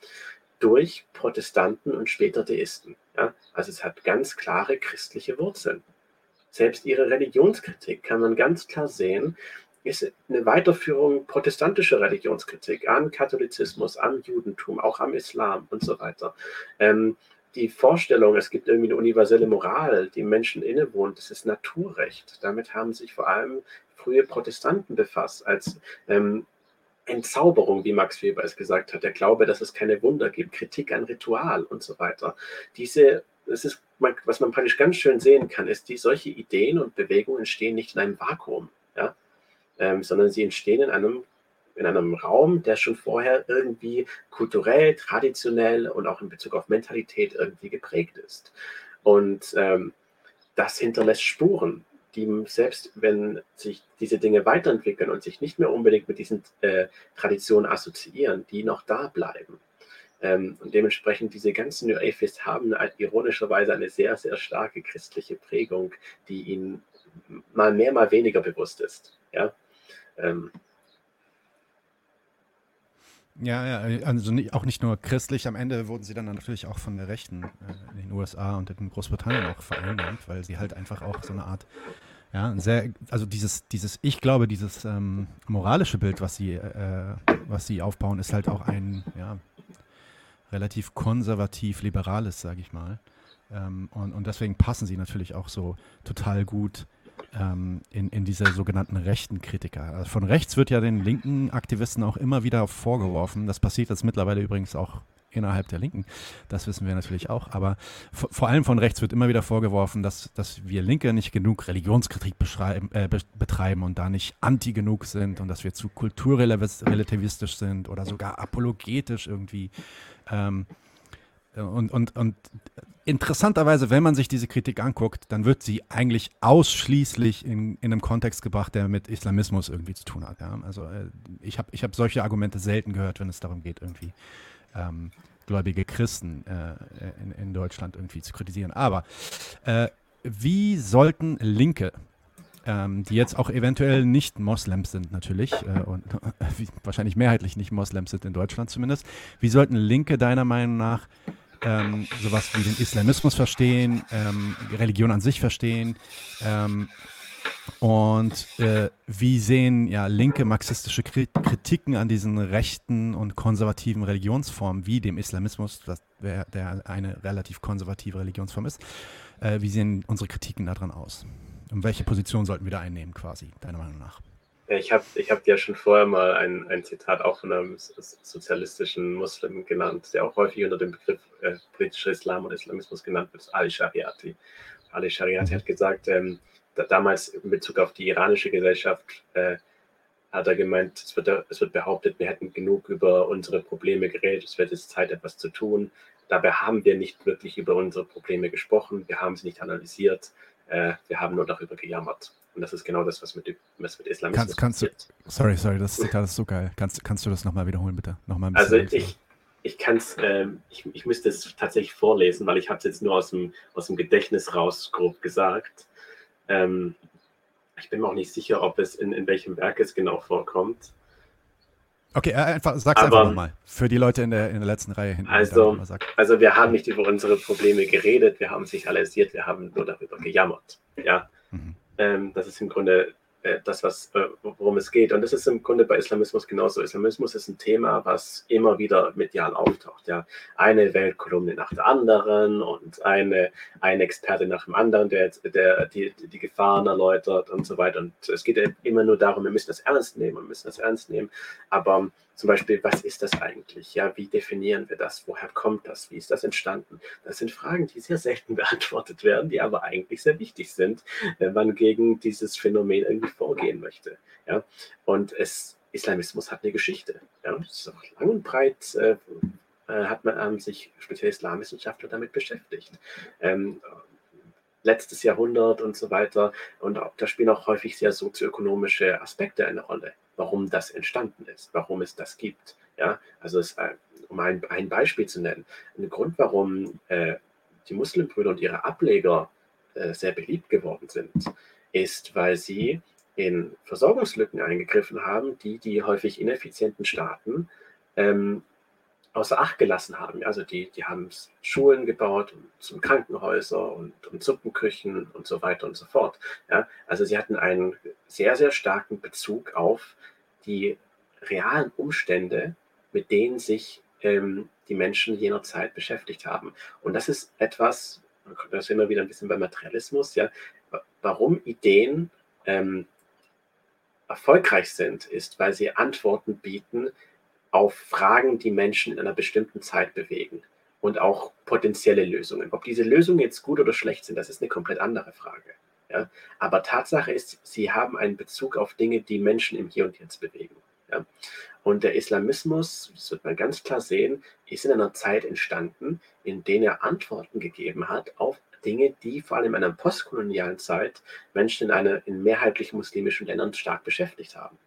S2: durch Protestanten und später Deisten. Ja? Also es hat ganz klare christliche Wurzeln. Selbst ihre Religionskritik kann man ganz klar sehen, ist eine Weiterführung protestantischer Religionskritik an Katholizismus, am Judentum, auch am Islam und so weiter. Ähm, die Vorstellung, es gibt irgendwie eine universelle Moral, die Menschen innewohnt, das ist Naturrecht. Damit haben sich vor allem frühe Protestanten befasst, als ähm, Entzauberung, wie Max Weber es gesagt hat, der Glaube, dass es keine Wunder gibt, Kritik an Ritual und so weiter. Diese, das ist, was man praktisch ganz schön sehen kann, ist, die solche Ideen und Bewegungen entstehen nicht in einem Vakuum, ja? Ähm, sondern sie entstehen in einem in einem Raum, der schon vorher irgendwie kulturell, traditionell und auch in Bezug auf Mentalität irgendwie geprägt ist. Und ähm, das hinterlässt Spuren, die selbst wenn sich diese Dinge weiterentwickeln und sich nicht mehr unbedingt mit diesen äh, Traditionen assoziieren, die noch da bleiben. Ähm, und dementsprechend diese ganzen New Atheists haben ironischerweise eine sehr, sehr starke christliche Prägung, die ihnen mal mehr, mal weniger bewusst ist. Ja? Ähm,
S1: ja, ja, also auch nicht nur christlich, am Ende wurden sie dann natürlich auch von der Rechten äh, in den USA und in Großbritannien auch vereinnahmt, weil sie halt einfach auch so eine Art Ja, sehr, also dieses, dieses, ich glaube, dieses ähm, moralische Bild, was sie, äh, was sie aufbauen, ist halt auch ein ja, relativ konservativ-liberales, sage ich mal. Ähm, und, und deswegen passen sie natürlich auch so total gut ähm, in, in diese sogenannten rechten Kritiker. Also von rechts wird ja den linken Aktivisten auch immer wieder vorgeworfen. Das passiert jetzt mittlerweile übrigens auch innerhalb der Linken. Das wissen wir natürlich auch. Aber vor allem von rechts wird immer wieder vorgeworfen, dass, dass wir Linke nicht genug Religionskritik äh, betreiben und da nicht anti genug sind und dass wir zu kulturrelativistisch sind oder sogar apologetisch irgendwie. Ähm, und, und, und interessanterweise, wenn man sich diese Kritik anguckt, dann wird sie eigentlich ausschließlich in, in einem Kontext gebracht, der mit Islamismus irgendwie zu tun hat. Ja? Also äh, ich habe ich hab solche Argumente selten gehört, wenn es darum geht, irgendwie ähm, gläubige Christen äh, in, in, Deutschland irgendwie zu kritisieren. Aber äh, wie sollten Linke, ähm, die jetzt auch eventuell nicht Moslems sind natürlich äh, und wahrscheinlich mehrheitlich nicht Moslems sind in Deutschland zumindest, wie sollten Linke deiner Meinung nach ähm, sowas wie den Islamismus verstehen, ähm, Religion an sich verstehen ähm, und äh, wie sehen ja linke marxistische Kritiken an diesen rechten und konservativen Religionsformen wie dem Islamismus, das, der eine relativ konservative Religionsform ist, äh, wie sehen unsere Kritiken daran aus? Und welche Position sollten wir da einnehmen, quasi, deiner Meinung nach?
S2: Ich habe ich hab ja schon vorher mal ein, ein Zitat auch von einem sozialistischen Muslim genannt, der auch häufig unter dem Begriff äh, politischer Islam und Islamismus genannt wird, Ali Shariati. Ali Shariati hat gesagt, ähm, damals in Bezug auf die iranische Gesellschaft äh, hat er gemeint, es wird, es wird behauptet, wir hätten genug über unsere Probleme geredet, es wird jetzt Zeit, etwas zu tun. Dabei haben wir nicht wirklich über unsere Probleme gesprochen, wir haben sie nicht analysiert, äh, wir haben nur darüber gejammert. Und das ist genau das, was mit, was mit Islamismus
S1: kannst, kannst passiert. Du, sorry, sorry, das Zitat ist so geil. Kannst, kannst du das nochmal wiederholen, bitte? Nochmal
S2: also ich, ich kann es, äh, ich, ich müsste es tatsächlich vorlesen, weil ich habe es jetzt nur aus dem, aus dem Gedächtnis raus grob gesagt. Ähm, ich bin mir auch nicht sicher, ob es in, in welchem Werk es genau vorkommt.
S1: Okay, äh, einfach, sag's Aber, einfach nochmal. Für die Leute in der, in der letzten Reihe hinten.
S2: Also, also wir haben nicht über unsere Probleme geredet, wir haben signalisiert, wir haben nur darüber gejammert. Ja. Mhm. Ähm, das ist im Grunde äh, das, was, äh, worum es geht. Und das ist im Grunde bei Islamismus genauso. Islamismus ist ein Thema, was immer wieder medial auftaucht. Ja. Eine Weltkolumne nach der anderen und eine, ein Experte nach dem anderen, der, der die, die Gefahren erläutert und so weiter. Und es geht immer nur darum, wir müssen das ernst nehmen, wir müssen das ernst nehmen. Aber zum Beispiel, was ist das eigentlich? Ja, wie definieren wir das? Woher kommt das? Wie ist das entstanden? Das sind Fragen, die sehr selten beantwortet werden, die aber eigentlich sehr wichtig sind, wenn man gegen dieses Phänomen irgendwie vorgehen möchte. Ja, und es, Islamismus hat eine Geschichte. Ja, das ist auch lang und breit äh, äh hat man ähm, sich speziell Islamwissenschaftler damit beschäftigt. Ähm, letztes Jahrhundert und so weiter. Und da spielen auch häufig sehr sozioökonomische Aspekte eine Rolle warum das entstanden ist, warum es das gibt. Ja, also es, äh, um ein, ein Beispiel zu nennen, ein Grund, warum äh, die Muslimbrüder und ihre Ableger äh, sehr beliebt geworden sind, ist, weil sie in Versorgungslücken eingegriffen haben, die die häufig ineffizienten Staaten ähm, außer Acht gelassen haben. Also die, die haben Schulen gebaut zum Krankenhäuser und, und Suppenküchen und so weiter und so fort. Ja, also sie hatten einen sehr, sehr starken Bezug auf die realen Umstände, mit denen sich ähm, die Menschen jener Zeit beschäftigt haben. Und das ist etwas, das ist immer wieder ein bisschen beim Materialismus, ja, warum Ideen ähm, erfolgreich sind, ist, weil sie Antworten bieten, auf Fragen, die Menschen in einer bestimmten Zeit bewegen und auch potenzielle Lösungen. Ob diese Lösungen jetzt gut oder schlecht sind, das ist eine komplett andere Frage. Ja? Aber Tatsache ist, sie haben einen Bezug auf Dinge, die Menschen im Hier und Jetzt bewegen. Ja? Und der Islamismus, das wird man ganz klar sehen, ist in einer Zeit entstanden, in der er Antworten gegeben hat auf Dinge, die vor allem in einer postkolonialen Zeit Menschen in, einer, in mehrheitlich muslimischen Ländern stark beschäftigt haben.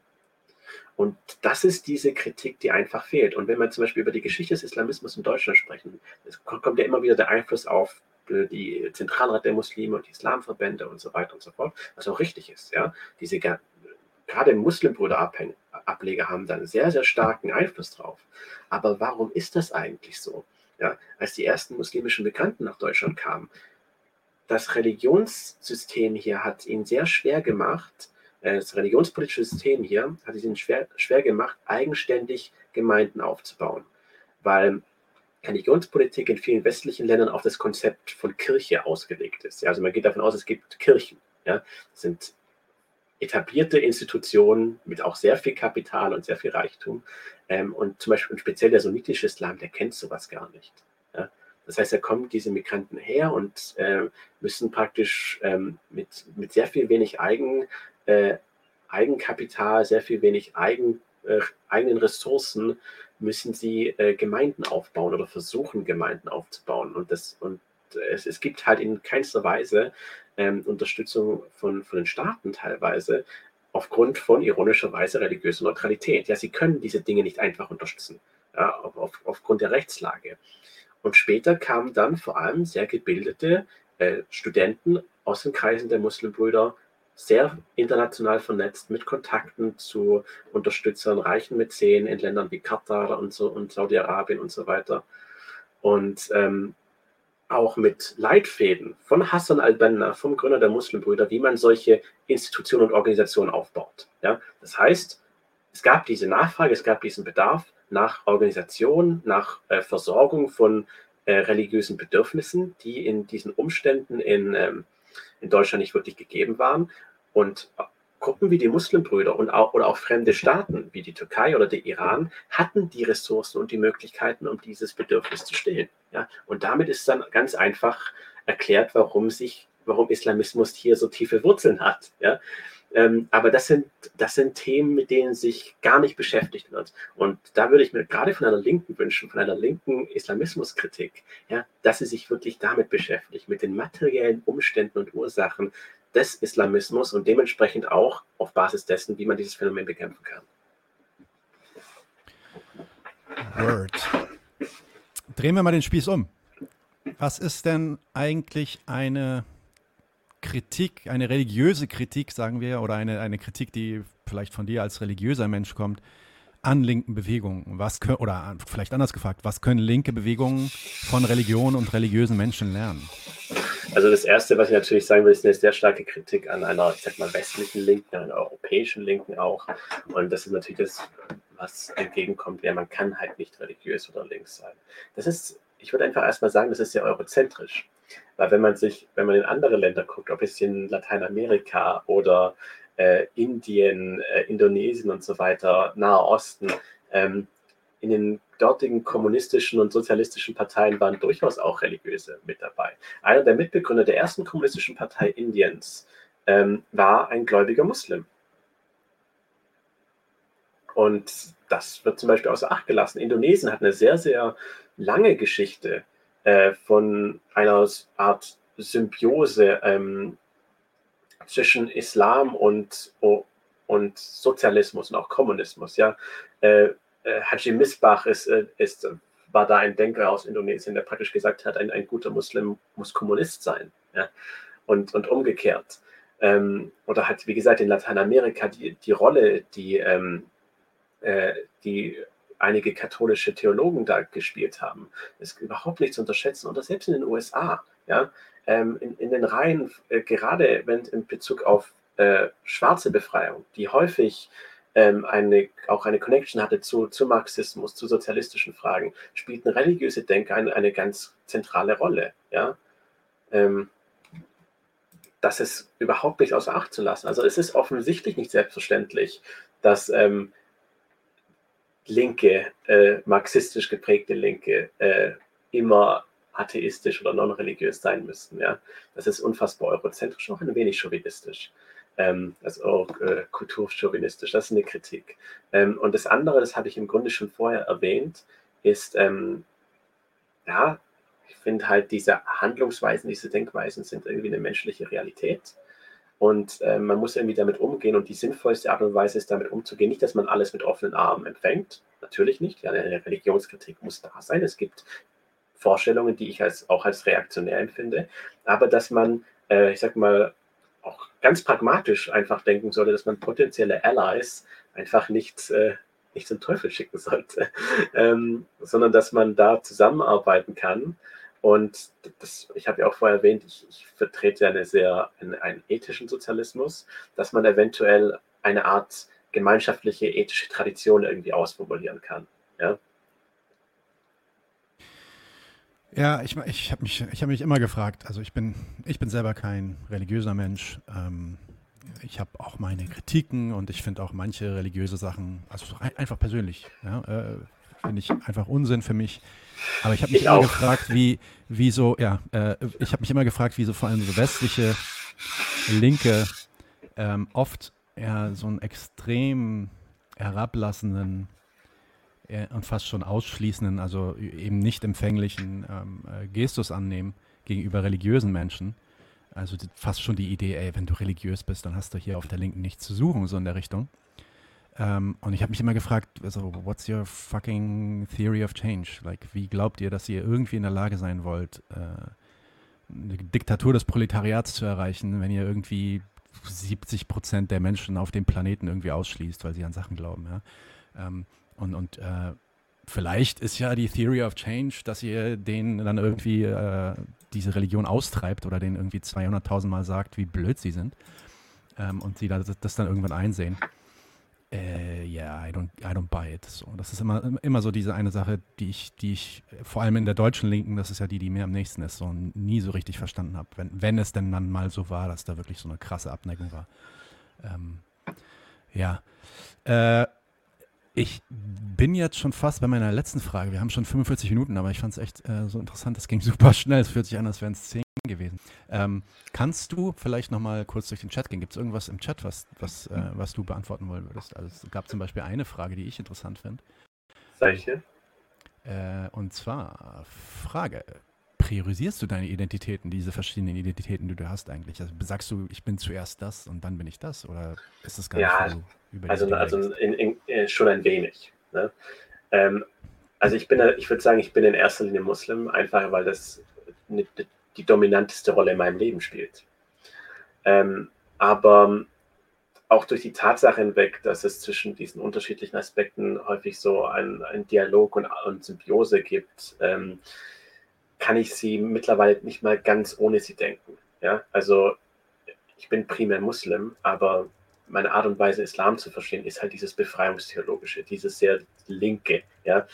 S2: Und das ist diese Kritik, die einfach fehlt. Und wenn wir zum Beispiel über die Geschichte des Islamismus in Deutschland sprechen, kommt ja immer wieder der Einfluss auf äh, die Zentralrat der Muslime und die Islamverbände und so weiter und so fort, was auch richtig ist. Ja? Diese gerade Muslimbrüder-Ableger haben da einen sehr, sehr starken Einfluss drauf. Aber warum ist das eigentlich so? Ja? Als die ersten muslimischen Migranten nach Deutschland kamen, das Religionssystem hier hat ihn sehr schwer gemacht, äh, das religionspolitische System hier hat es ihnen schwer, schwer gemacht, eigenständig Gemeinden aufzubauen, weil Religionspolitik in vielen westlichen Ländern auf das Konzept von Kirche ausgelegt ist. Ja, also man geht davon aus, es gibt Kirchen. Ja, das sind etablierte Institutionen mit auch sehr viel Kapital und sehr viel Reichtum. Ähm, und zum Beispiel speziell der sunnitische Islam, der kennt sowas gar nicht. Ja? Das heißt, da kommen diese Migranten her und äh, müssen praktisch ähm, mit, mit sehr viel wenig Eigen, äh, Eigenkapital, sehr viel wenig Eigen, äh, eigenen Ressourcen müssen sie äh, Gemeinden aufbauen oder versuchen, Gemeinden aufzubauen. Und, das, und es, es gibt halt in keinster Weise ähm, Unterstützung von, von den Staaten teilweise aufgrund von ironischerweise religiöser Neutralität. Ja, sie können diese Dinge nicht einfach unterstützen, ja, auf, auf, aufgrund der Rechtslage. Und später kamen dann vor allem sehr gebildete äh, Studenten aus den Kreisen der Muslimbrüder sehr international vernetzt mit Kontakten zu Unterstützern, reichen Mäzen in Ländern wie Katar und, so, und Saudi-Arabien und so weiter. Und ähm, auch mit Leitfäden von Hassan al-Banna, vom Gründer der Muslimbrüder, wie man solche Institutionen und Organisationen aufbaut. Ja? Das heißt, es gab diese Nachfrage, es gab diesen Bedarf nach Organisation, nach äh, Versorgung von äh, religiösen Bedürfnissen, die in diesen Umständen in ähm, in Deutschland nicht wirklich gegeben waren. Und Gruppen wie die Muslimbrüder und auch, oder auch fremde Staaten wie die Türkei oder der Iran hatten die Ressourcen und die Möglichkeiten, um dieses Bedürfnis zu stillen. Ja? Und damit ist dann ganz einfach erklärt, warum sich, warum Islamismus hier so tiefe Wurzeln hat. Ja? Ähm, aber das sind, das sind Themen, mit denen sich gar nicht beschäftigt wird. Und da würde ich mir gerade von einer Linken wünschen, von einer linken Islamismuskritik, ja, dass sie sich wirklich damit beschäftigt, mit den materiellen Umständen und Ursachen des Islamismus und dementsprechend auch auf Basis dessen, wie man dieses Phänomen bekämpfen kann.
S1: Word. Drehen wir mal den Spieß um. Was ist denn eigentlich eine Kritik, eine religiöse Kritik, sagen wir, oder eine, eine Kritik, die vielleicht von dir als religiöser Mensch kommt, an linken Bewegungen? Was können, oder vielleicht anders gefragt, was können linke Bewegungen von Religion und religiösen Menschen lernen?
S2: Also das Erste, was ich natürlich sagen will, ist eine sehr starke Kritik an einer, ich sag mal, westlichen Linken, an einer europäischen Linken auch. Und das ist natürlich das, was entgegenkommt, ja, man kann halt nicht religiös oder links sein. Das ist, ich würde einfach erstmal sagen, das ist sehr eurozentrisch. Weil wenn man sich, wenn man in andere Länder guckt, ob es in Lateinamerika oder äh, Indien, äh, Indonesien und so weiter, Nahe Osten, ähm, in den dortigen kommunistischen und sozialistischen Parteien waren durchaus auch Religiöse mit dabei. Einer der Mitbegründer der ersten kommunistischen Partei Indiens ähm, war ein gläubiger Muslim. Und das wird zum Beispiel außer Acht gelassen. Indonesien hat eine sehr, sehr lange Geschichte äh, von einer Art Symbiose ähm, zwischen Islam und, und Sozialismus und auch Kommunismus. Ja? Äh, äh, Haji Misbach ist, äh, ist, war da ein Denker aus Indonesien, der praktisch gesagt hat, ein, ein guter Muslim muss Kommunist sein. Ja? Und, und umgekehrt. Ähm, oder hat, wie gesagt, in Lateinamerika die, die Rolle, die, ähm, äh, die einige katholische Theologen da gespielt haben, ist überhaupt nicht zu unterschätzen. Oder selbst in den USA, ja, ähm, in, in, den Reihen, äh, gerade wenn in Bezug auf äh, schwarze Befreiung, die häufig ähm, eine, auch eine Connection hatte zu, zu Marxismus, zu sozialistischen Fragen, spielten religiöse Denker eine, eine ganz zentrale Rolle. Ja? Ähm, das ist überhaupt nicht außer Acht zu lassen. Also es ist offensichtlich nicht selbstverständlich, dass ähm, linke, äh, marxistisch geprägte Linke äh, immer atheistisch oder non-religiös sein müssten. Ja? Das ist unfassbar eurozentrisch, auch ein wenig chauvinistisch. Ähm, also auch äh, kulturchauvinistisch, das ist eine Kritik. Ähm, und das andere, das habe ich im Grunde schon vorher erwähnt, ist, ähm, ja, ich finde halt diese Handlungsweisen, diese Denkweisen sind irgendwie eine menschliche Realität. Und äh, man muss irgendwie damit umgehen. Und die sinnvollste Art und Weise ist, damit umzugehen. Nicht, dass man alles mit offenen Armen empfängt. Natürlich nicht. Ja, eine Religionskritik muss da sein. Es gibt Vorstellungen, die ich als, auch als reaktionär empfinde. Aber dass man, äh, ich sag mal, auch ganz pragmatisch einfach denken sollte, dass man potenzielle Allies einfach nicht, äh, nicht zum Teufel schicken sollte, ähm, sondern dass man da zusammenarbeiten kann Und das, ich habe ja auch vorher erwähnt, ich, ich vertrete eine sehr, einen, einen ethischen Sozialismus, dass man eventuell eine Art gemeinschaftliche ethische Tradition irgendwie ausformulieren kann. Ja,
S1: ja ich, ich habe mich, hab mich immer gefragt, also ich bin, ich bin selber kein religiöser Mensch. Ähm, ich habe auch meine Kritiken und ich finde auch manche religiöse Sachen, also einfach persönlich, ja, äh, finde ich einfach Unsinn für mich. Aber ich habe mich ich immer auch. gefragt, wie, wie so, ja, äh, ich habe mich immer gefragt, wie so vor allem so westliche Linke ähm, oft ja, so einen extrem herablassenden äh, und fast schon ausschließenden, also eben nicht empfänglichen ähm, äh, Gestus annehmen gegenüber religiösen Menschen. Also fast schon die Idee, ey, wenn du religiös bist, dann hast du hier auf der Linken nichts zu suchen, so in der Richtung. Ähm, und ich habe mich immer gefragt, also, what's your fucking theory of change? Like, wie glaubt ihr, dass ihr irgendwie in der Lage sein wollt, äh, eine Diktatur des Proletariats zu erreichen, wenn ihr irgendwie 70 Prozent der Menschen auf dem Planeten irgendwie ausschließt, weil sie an Sachen glauben, ja? Ähm, und und äh, vielleicht ist ja die Theory of Change, dass ihr denen dann irgendwie äh, diese Religion austreibt oder denen irgendwie 200.000 Mal sagt, wie blöd sie sind ähm, und sie das, das dann irgendwann einsehen äh, yeah, I don't, I don't buy it. So, das ist immer, immer so diese eine Sache, die ich, die ich, vor allem in der deutschen Linken, das ist ja die, die mir am nächsten ist, so nie so richtig verstanden habe. Wenn, wenn es denn dann mal so war, dass da wirklich so eine krasse Abneigung war. Ähm, ja. Äh, ich bin jetzt schon fast bei meiner letzten Frage. Wir haben schon 45 Minuten, aber ich fand es echt äh, so interessant. Es ging super schnell. Es fühlt sich an, als wären es 10 gewesen. Ähm, kannst du vielleicht noch mal kurz durch den Chat gehen? Gibt es irgendwas im Chat, was, was, äh, was du beantworten wollen würdest? Also es gab zum Beispiel eine Frage, die ich interessant finde.
S2: Welche?
S1: Äh, und zwar Frage. Priorisierst du deine Identitäten, diese verschiedenen Identitäten, die du hast eigentlich? Also sagst du, ich bin zuerst das und dann bin ich das? Oder ist das gar
S2: ja, nicht so über Also, also in, in, in, schon ein wenig. Ne? Ähm, also ich bin, ich würde sagen, ich bin in erster Linie Muslim, einfach weil das eine, die dominanteste Rolle in meinem Leben spielt. Ähm, aber auch durch die Tatsache hinweg, dass es zwischen diesen unterschiedlichen Aspekten häufig so ein, ein Dialog und, und, Symbiose gibt, ähm, kann ich sie mittlerweile nicht mal ganz ohne sie denken. Ja? Also ich bin primär Muslim, aber meine Art und Weise, Islam zu verstehen, ist halt dieses Befreiungstheologische, dieses sehr linke. Ja?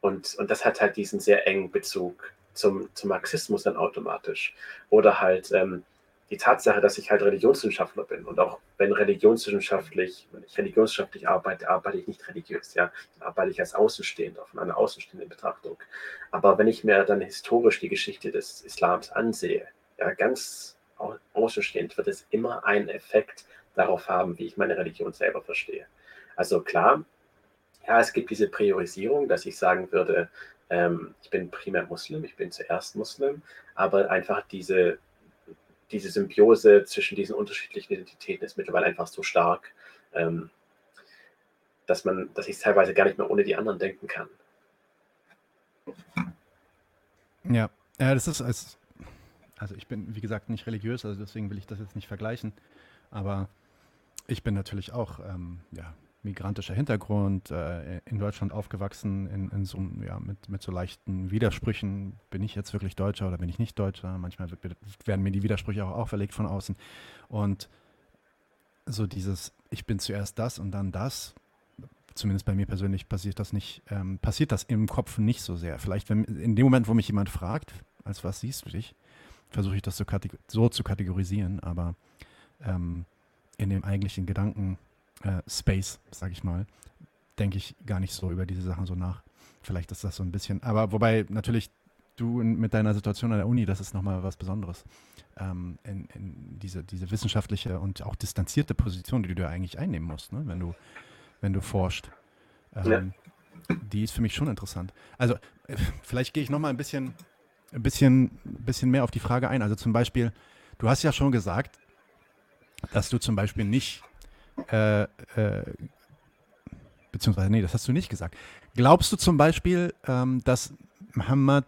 S2: Und, und das hat halt diesen sehr engen Bezug zum, zum Marxismus dann automatisch. Oder halt ähm, die Tatsache, dass ich halt Religionswissenschaftler bin und auch wenn religionswissenschaftlich, wenn ich religionswissenschaftlich arbeite, arbeite ich nicht religiös, ja, dann arbeite ich als Außenstehender, von einer außenstehenden Betrachtung. Aber wenn ich mir dann historisch die Geschichte des Islams ansehe, ja, ganz außenstehend wird es immer einen Effekt darauf haben, wie ich meine Religion selber verstehe. Also klar, ja, es gibt diese Priorisierung, dass ich sagen würde, ähm, ich bin primär Muslim, ich bin zuerst Muslim, aber einfach diese, diese Symbiose zwischen diesen unterschiedlichen Identitäten ist mittlerweile einfach so stark, ähm, dass man, dass ich teilweise gar nicht mehr ohne die anderen denken kann.
S1: Ja, ja, das ist als, also ich bin, wie gesagt, nicht religiös, also deswegen will ich das jetzt nicht vergleichen, aber ich bin natürlich auch, ähm, ja, migrantischer Hintergrund, äh, in Deutschland aufgewachsen, in, in so, ja, mit, mit so leichten Widersprüchen. Bin ich jetzt wirklich Deutscher oder bin ich nicht Deutscher? Manchmal werden mir die Widersprüche auch auferlegt von außen. Und so dieses, ich bin zuerst das und dann das, zumindest bei mir persönlich passiert das nicht, ähm, passiert das im Kopf nicht so sehr. Vielleicht, wenn, in dem Moment, wo mich jemand fragt, als was siehst du dich, versuche ich das so, so, zu kategorisieren, aber ähm, in dem eigentlichen Gedanken äh, Space, sag ich mal, denke ich gar nicht so über diese Sachen so nach. Vielleicht ist das so ein bisschen, aber wobei natürlich du in, mit deiner Situation an der Uni, das ist nochmal was Besonderes. Ähm, in, in diese, diese wissenschaftliche und auch distanzierte Position, die du da eigentlich einnehmen musst, ne? wenn du, wenn du forschst. Ähm, ja. Die ist für mich schon interessant. Also, äh, vielleicht gehe ich nochmal ein bisschen, ein bisschen, bisschen mehr auf die Frage ein. Also zum Beispiel, du hast ja schon gesagt, dass du zum Beispiel nicht äh, äh, beziehungsweise, nee, das hast du nicht gesagt. Glaubst du zum Beispiel, ähm, dass Muhammad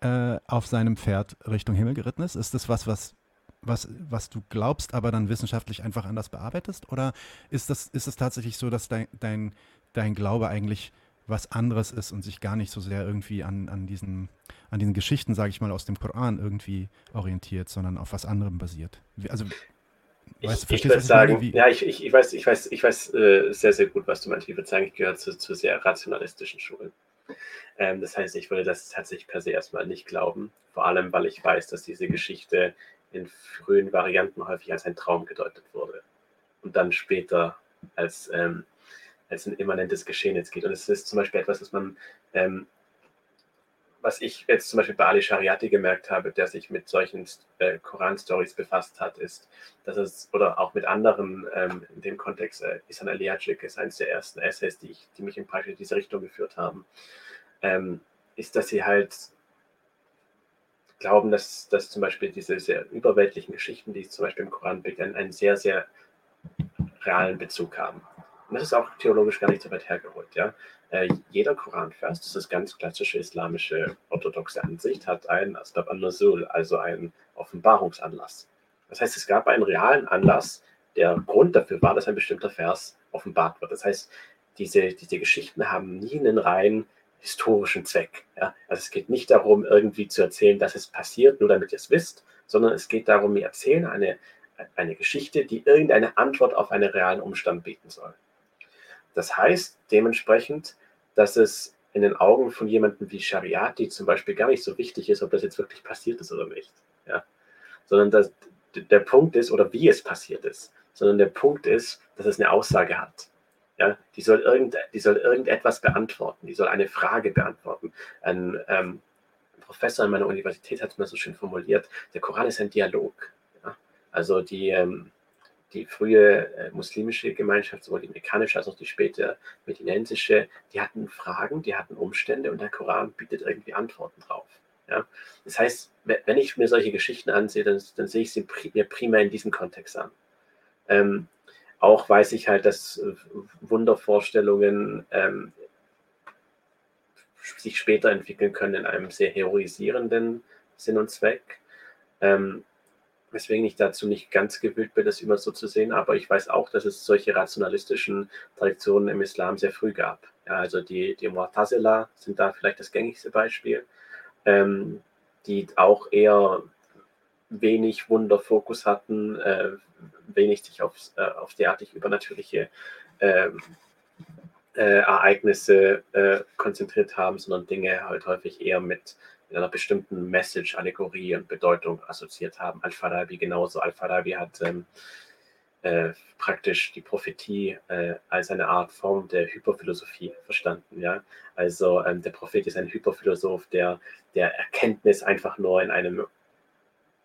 S1: äh, auf seinem Pferd Richtung Himmel geritten ist? Ist das was, was, was, was du glaubst, aber dann wissenschaftlich einfach anders bearbeitest? Oder ist das, ist es tatsächlich so, dass dein, dein, dein Glaube eigentlich was anderes ist und sich gar nicht so sehr irgendwie an, an, diesen, an diesen Geschichten, sage ich mal, aus dem Koran irgendwie orientiert, sondern auf was anderem basiert. Also
S2: Weißt, ich, ich würde sagen, ja, ich, ich, ich weiß, ich weiß, ich weiß äh, sehr, sehr gut, was du meinst. Ich würde sagen, ich gehöre zu, zu sehr rationalistischen Schulen. Ähm, das heißt, ich würde das tatsächlich per se erstmal nicht glauben. Vor allem, weil ich weiß, dass diese Geschichte in frühen Varianten häufig als ein Traum gedeutet wurde und dann später als, ähm, als ein immanentes Geschehen jetzt geht. Und es ist zum Beispiel etwas, was man ähm, was ich jetzt zum Beispiel bei Ali Shariati gemerkt habe, der sich mit solchen äh, Koran-Stories befasst hat, ist, dass es, oder auch mit anderen ähm, in dem Kontext, äh, Isan Aliacic ist eines der ersten Essays, die, ich, die mich in praktisch diese Richtung geführt haben, ähm, ist, dass sie halt glauben, dass, dass zum Beispiel diese sehr überweltlichen Geschichten, die es zum Beispiel im Koran beginnen, einen sehr, sehr realen Bezug haben. Und das ist auch theologisch gar nicht so weit hergeholt. Ja? Äh, jeder Koranvers, das ist ganz klassische islamische orthodoxe Ansicht, hat einen Asbab an-Nuzul, also einen Offenbarungsanlass. Das heißt, es gab einen realen Anlass. Der Grund dafür war, dass ein bestimmter Vers offenbart wird. Das heißt, diese, diese Geschichten haben nie einen rein historischen Zweck. Ja? Also es geht nicht darum, irgendwie zu erzählen, dass es passiert, nur damit ihr es wisst, sondern es geht darum, wir erzählen eine, eine Geschichte, die irgendeine Antwort auf einen realen Umstand bieten soll. Das heißt dementsprechend, dass es in den Augen von jemandem wie Shariati zum Beispiel gar nicht so wichtig ist, ob das jetzt wirklich passiert ist oder nicht. Ja? Sondern dass der Punkt ist, oder wie es passiert ist, sondern der Punkt ist, dass es eine Aussage hat. Ja? Die, soll irgend, die soll irgendetwas beantworten, die soll eine Frage beantworten. Ein ähm, Professor an meiner Universität hat es mir so schön formuliert, der Koran ist ein Dialog. Ja? Also die, ähm, die frühe äh, muslimische Gemeinschaft, sowohl die mekanische als auch die später medinensische, die hatten Fragen, die hatten Umstände und der Koran bietet irgendwie Antworten drauf. Ja? Das heißt, wenn ich mir solche Geschichten ansehe, dann, dann sehe ich sie mir primär in diesem Kontext an. Ähm, auch weiß ich halt, dass äh, Wundervorstellungen ähm, sich später entwickeln können in einem sehr heroisierenden Sinn und Zweck. Ähm, weswegen ich dazu nicht ganz gewillt bin, das immer so zu sehen. Aber ich weiß auch, dass es solche rationalistischen Traditionen im Islam sehr früh gab. Ja, also die, die Mu'tazila sind da vielleicht das gängigste Beispiel, ähm, die auch eher wenig Wunderfokus hatten, äh, wenig sich auf, äh, auf derartig übernatürliche ähm, äh, Ereignisse äh, konzentriert haben, sondern Dinge halt häufig eher mit in einer bestimmten Message, Allegorie und Bedeutung assoziiert haben. Al-Farabi genauso. Al-Farabi hat ähm, äh, praktisch die Prophetie äh, als eine Art Form der Hyperphilosophie verstanden. Ja? Also ähm, der Prophet ist ein Hyperphilosoph, der der Erkenntnis einfach nur in einem,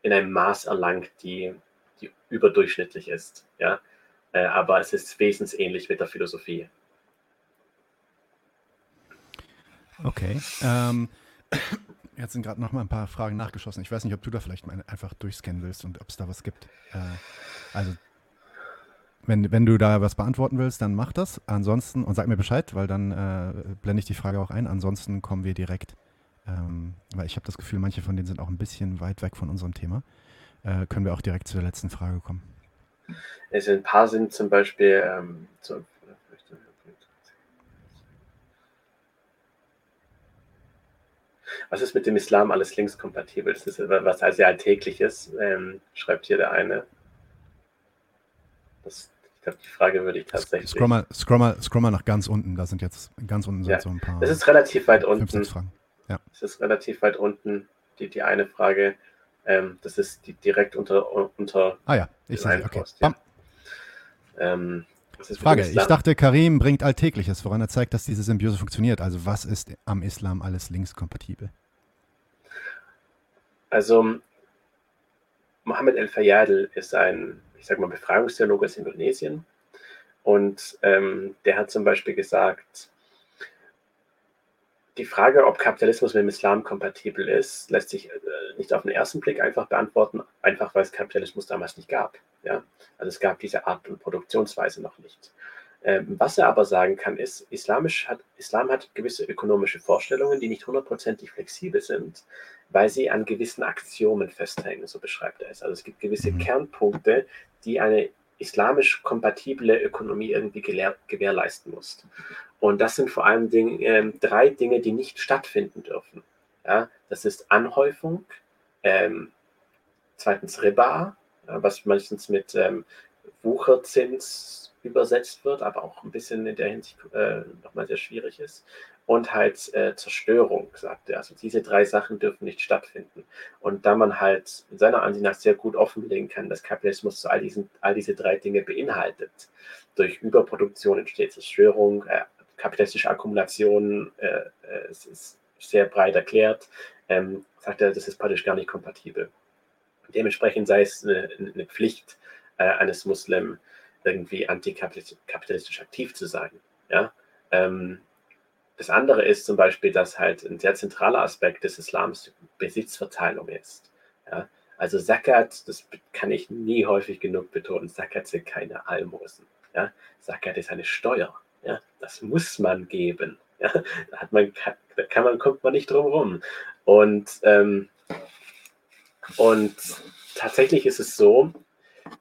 S2: in einem Maß erlangt, die, die überdurchschnittlich ist. Ja? Äh, aber es ist wesensähnlich mit der Philosophie.
S1: Okay. Ähm, Jetzt sind gerade noch mal ein paar Fragen nachgeschossen. Ich weiß nicht, ob du da vielleicht mal einfach durchscannen willst und ob es da was gibt. Äh, also, wenn, wenn du da was beantworten willst, dann mach das. Ansonsten, und sag mir Bescheid, weil dann äh, blende ich die Frage auch ein. Ansonsten kommen wir direkt, ähm, weil ich habe das Gefühl, manche von denen sind auch ein bisschen weit weg von unserem Thema. Äh, können wir auch direkt zur letzten Frage kommen.
S2: Sind ein paar sind zum Beispiel ähm, zu, Was ist mit dem Islam alles linkskompatibel? Das ist was also alltägliches, ähm, schreibt hier der eine. Das, ich glaube, die Frage würde ich tatsächlich.
S1: Scroll mal, scroll, mal, scroll mal nach ganz unten. Da sind jetzt ganz unten
S2: ja.
S1: so ein paar.
S2: Das ist relativ weit unten.
S1: Fragen. Ja.
S2: Das ist relativ weit unten. Die, die eine Frage. Ähm, das ist die, direkt unter, unter.
S1: Ah ja, ich sehe. Okay. Ja.
S2: Ähm,
S1: Frage, ich dachte, Karim bringt Alltägliches, woran er zeigt, dass diese Symbiose funktioniert. Also was ist am Islam alles linkskompatibel?
S2: Also Mohammed El-Fayyadl ist ein, ich sag mal, Befreiungstheologe aus Indonesien. Und ähm, der hat zum Beispiel gesagt, die Frage, ob Kapitalismus mit dem Islam kompatibel ist, lässt sich äh, nicht auf den ersten Blick einfach beantworten, einfach weil es Kapitalismus damals nicht gab. Ja? Also es gab diese Art und Produktionsweise noch nicht. Ähm, was er aber sagen kann, ist, Islamisch hat, Islam hat gewisse ökonomische Vorstellungen, die nicht hundertprozentig flexibel sind, weil sie an gewissen Axiomen festhängen, so beschreibt er es. Also es gibt gewisse mhm. Kernpunkte, die eine islamisch kompatible Ökonomie irgendwie gewährleisten musst. Und das sind vor allem Dinge, äh, drei Dinge, die nicht stattfinden dürfen. Ja, das ist Anhäufung, ähm, zweitens Riba, was meistens mit ähm, Wucherzins übersetzt wird, aber auch ein bisschen in der Hinsicht äh, nochmal sehr schwierig ist. Und halt äh, Zerstörung, sagt er. Also diese drei Sachen dürfen nicht stattfinden. Und da man halt in seiner Ansicht nach sehr gut offenlegen kann, dass Kapitalismus all, diesen, all diese drei Dinge beinhaltet. Durch Überproduktion entsteht Zerstörung, äh, kapitalistische Akkumulation äh, äh, es ist sehr breit erklärt, ähm, sagt er, das ist praktisch gar nicht kompatibel. Dementsprechend sei es eine, eine Pflicht äh, eines Muslim, irgendwie antikapitalistisch aktiv zu sein. Ja? Ähm, das andere ist zum Beispiel, dass halt ein sehr zentraler Aspekt des Islams Besitzverteilung ist. Ja? Also Zakat, das kann ich nie häufig genug betonen, Zakat sind keine Almosen. Ja? Zakat ist eine Steuer. Ja? Das muss man geben. Ja? Da, hat man, da kann man, kommt man nicht drum rum. Und ähm, und tatsächlich ist es so,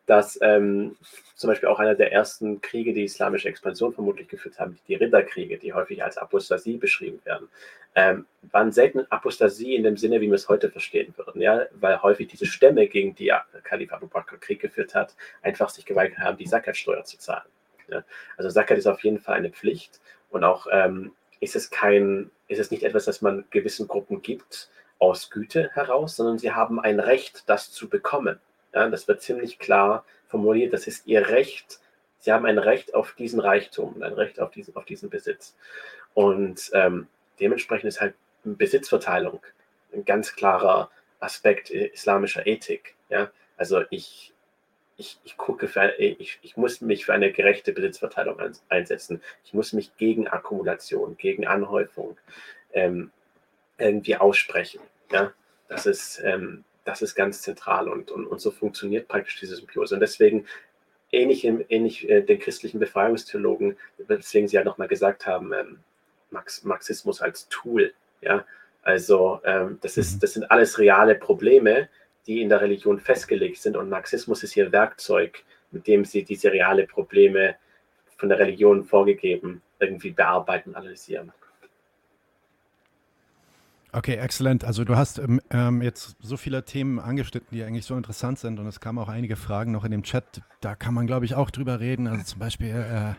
S2: dass ähm, zum Beispiel auch einer der ersten Kriege, die islamische Expansion vermutlich geführt haben, die Ridderkriege, die häufig als Apostasie beschrieben werden, ähm, waren selten Apostasie in dem Sinne, wie wir es heute verstehen würden, ja, weil häufig diese Stämme, gegen die Kalif Abu Bakr Krieg geführt hat, einfach sich geweigert haben, die Zakatsteuer zu zahlen. Ja. Also Zakat ist auf jeden Fall eine Pflicht und auch ähm, ist es kein, ist es nicht etwas, das man gewissen Gruppen gibt, aus Güte heraus, sondern sie haben ein Recht, das zu bekommen. Ja, das wird ziemlich klar formuliert. Das ist ihr Recht. Sie haben ein Recht auf diesen Reichtum, ein Recht auf diesen, auf diesen Besitz. Und ähm, dementsprechend ist halt Besitzverteilung ein ganz klarer Aspekt islamischer Ethik. Ja? Also ich, ich, ich gucke für, ich, ich muss mich für eine gerechte Besitzverteilung einsetzen. Ich muss mich gegen Akkumulation, gegen Anhäufung ähm, irgendwie aussprechen. Ja, das ist, ähm, das ist ganz zentral und, und, und so funktioniert praktisch diese Symbiose. Und deswegen ähnlich, ähnlich äh, den christlichen Befreiungstheologen, deswegen sie ja nochmal gesagt haben, ähm, Marx, Marxismus als Tool. Ja, also ähm, das, ist, mhm. das sind alles reale Probleme, die in der Religion festgelegt sind und Marxismus ist ihr Werkzeug, mit dem sie diese reale Probleme von der Religion vorgegeben irgendwie bearbeiten, analysieren.
S1: Okay, exzellent. Also du hast ähm, ähm, jetzt so viele Themen angeschnitten, die eigentlich so interessant sind und es kamen auch einige Fragen noch in dem Chat. Da kann man, glaube ich, auch drüber reden. Also zum Beispiel, äh,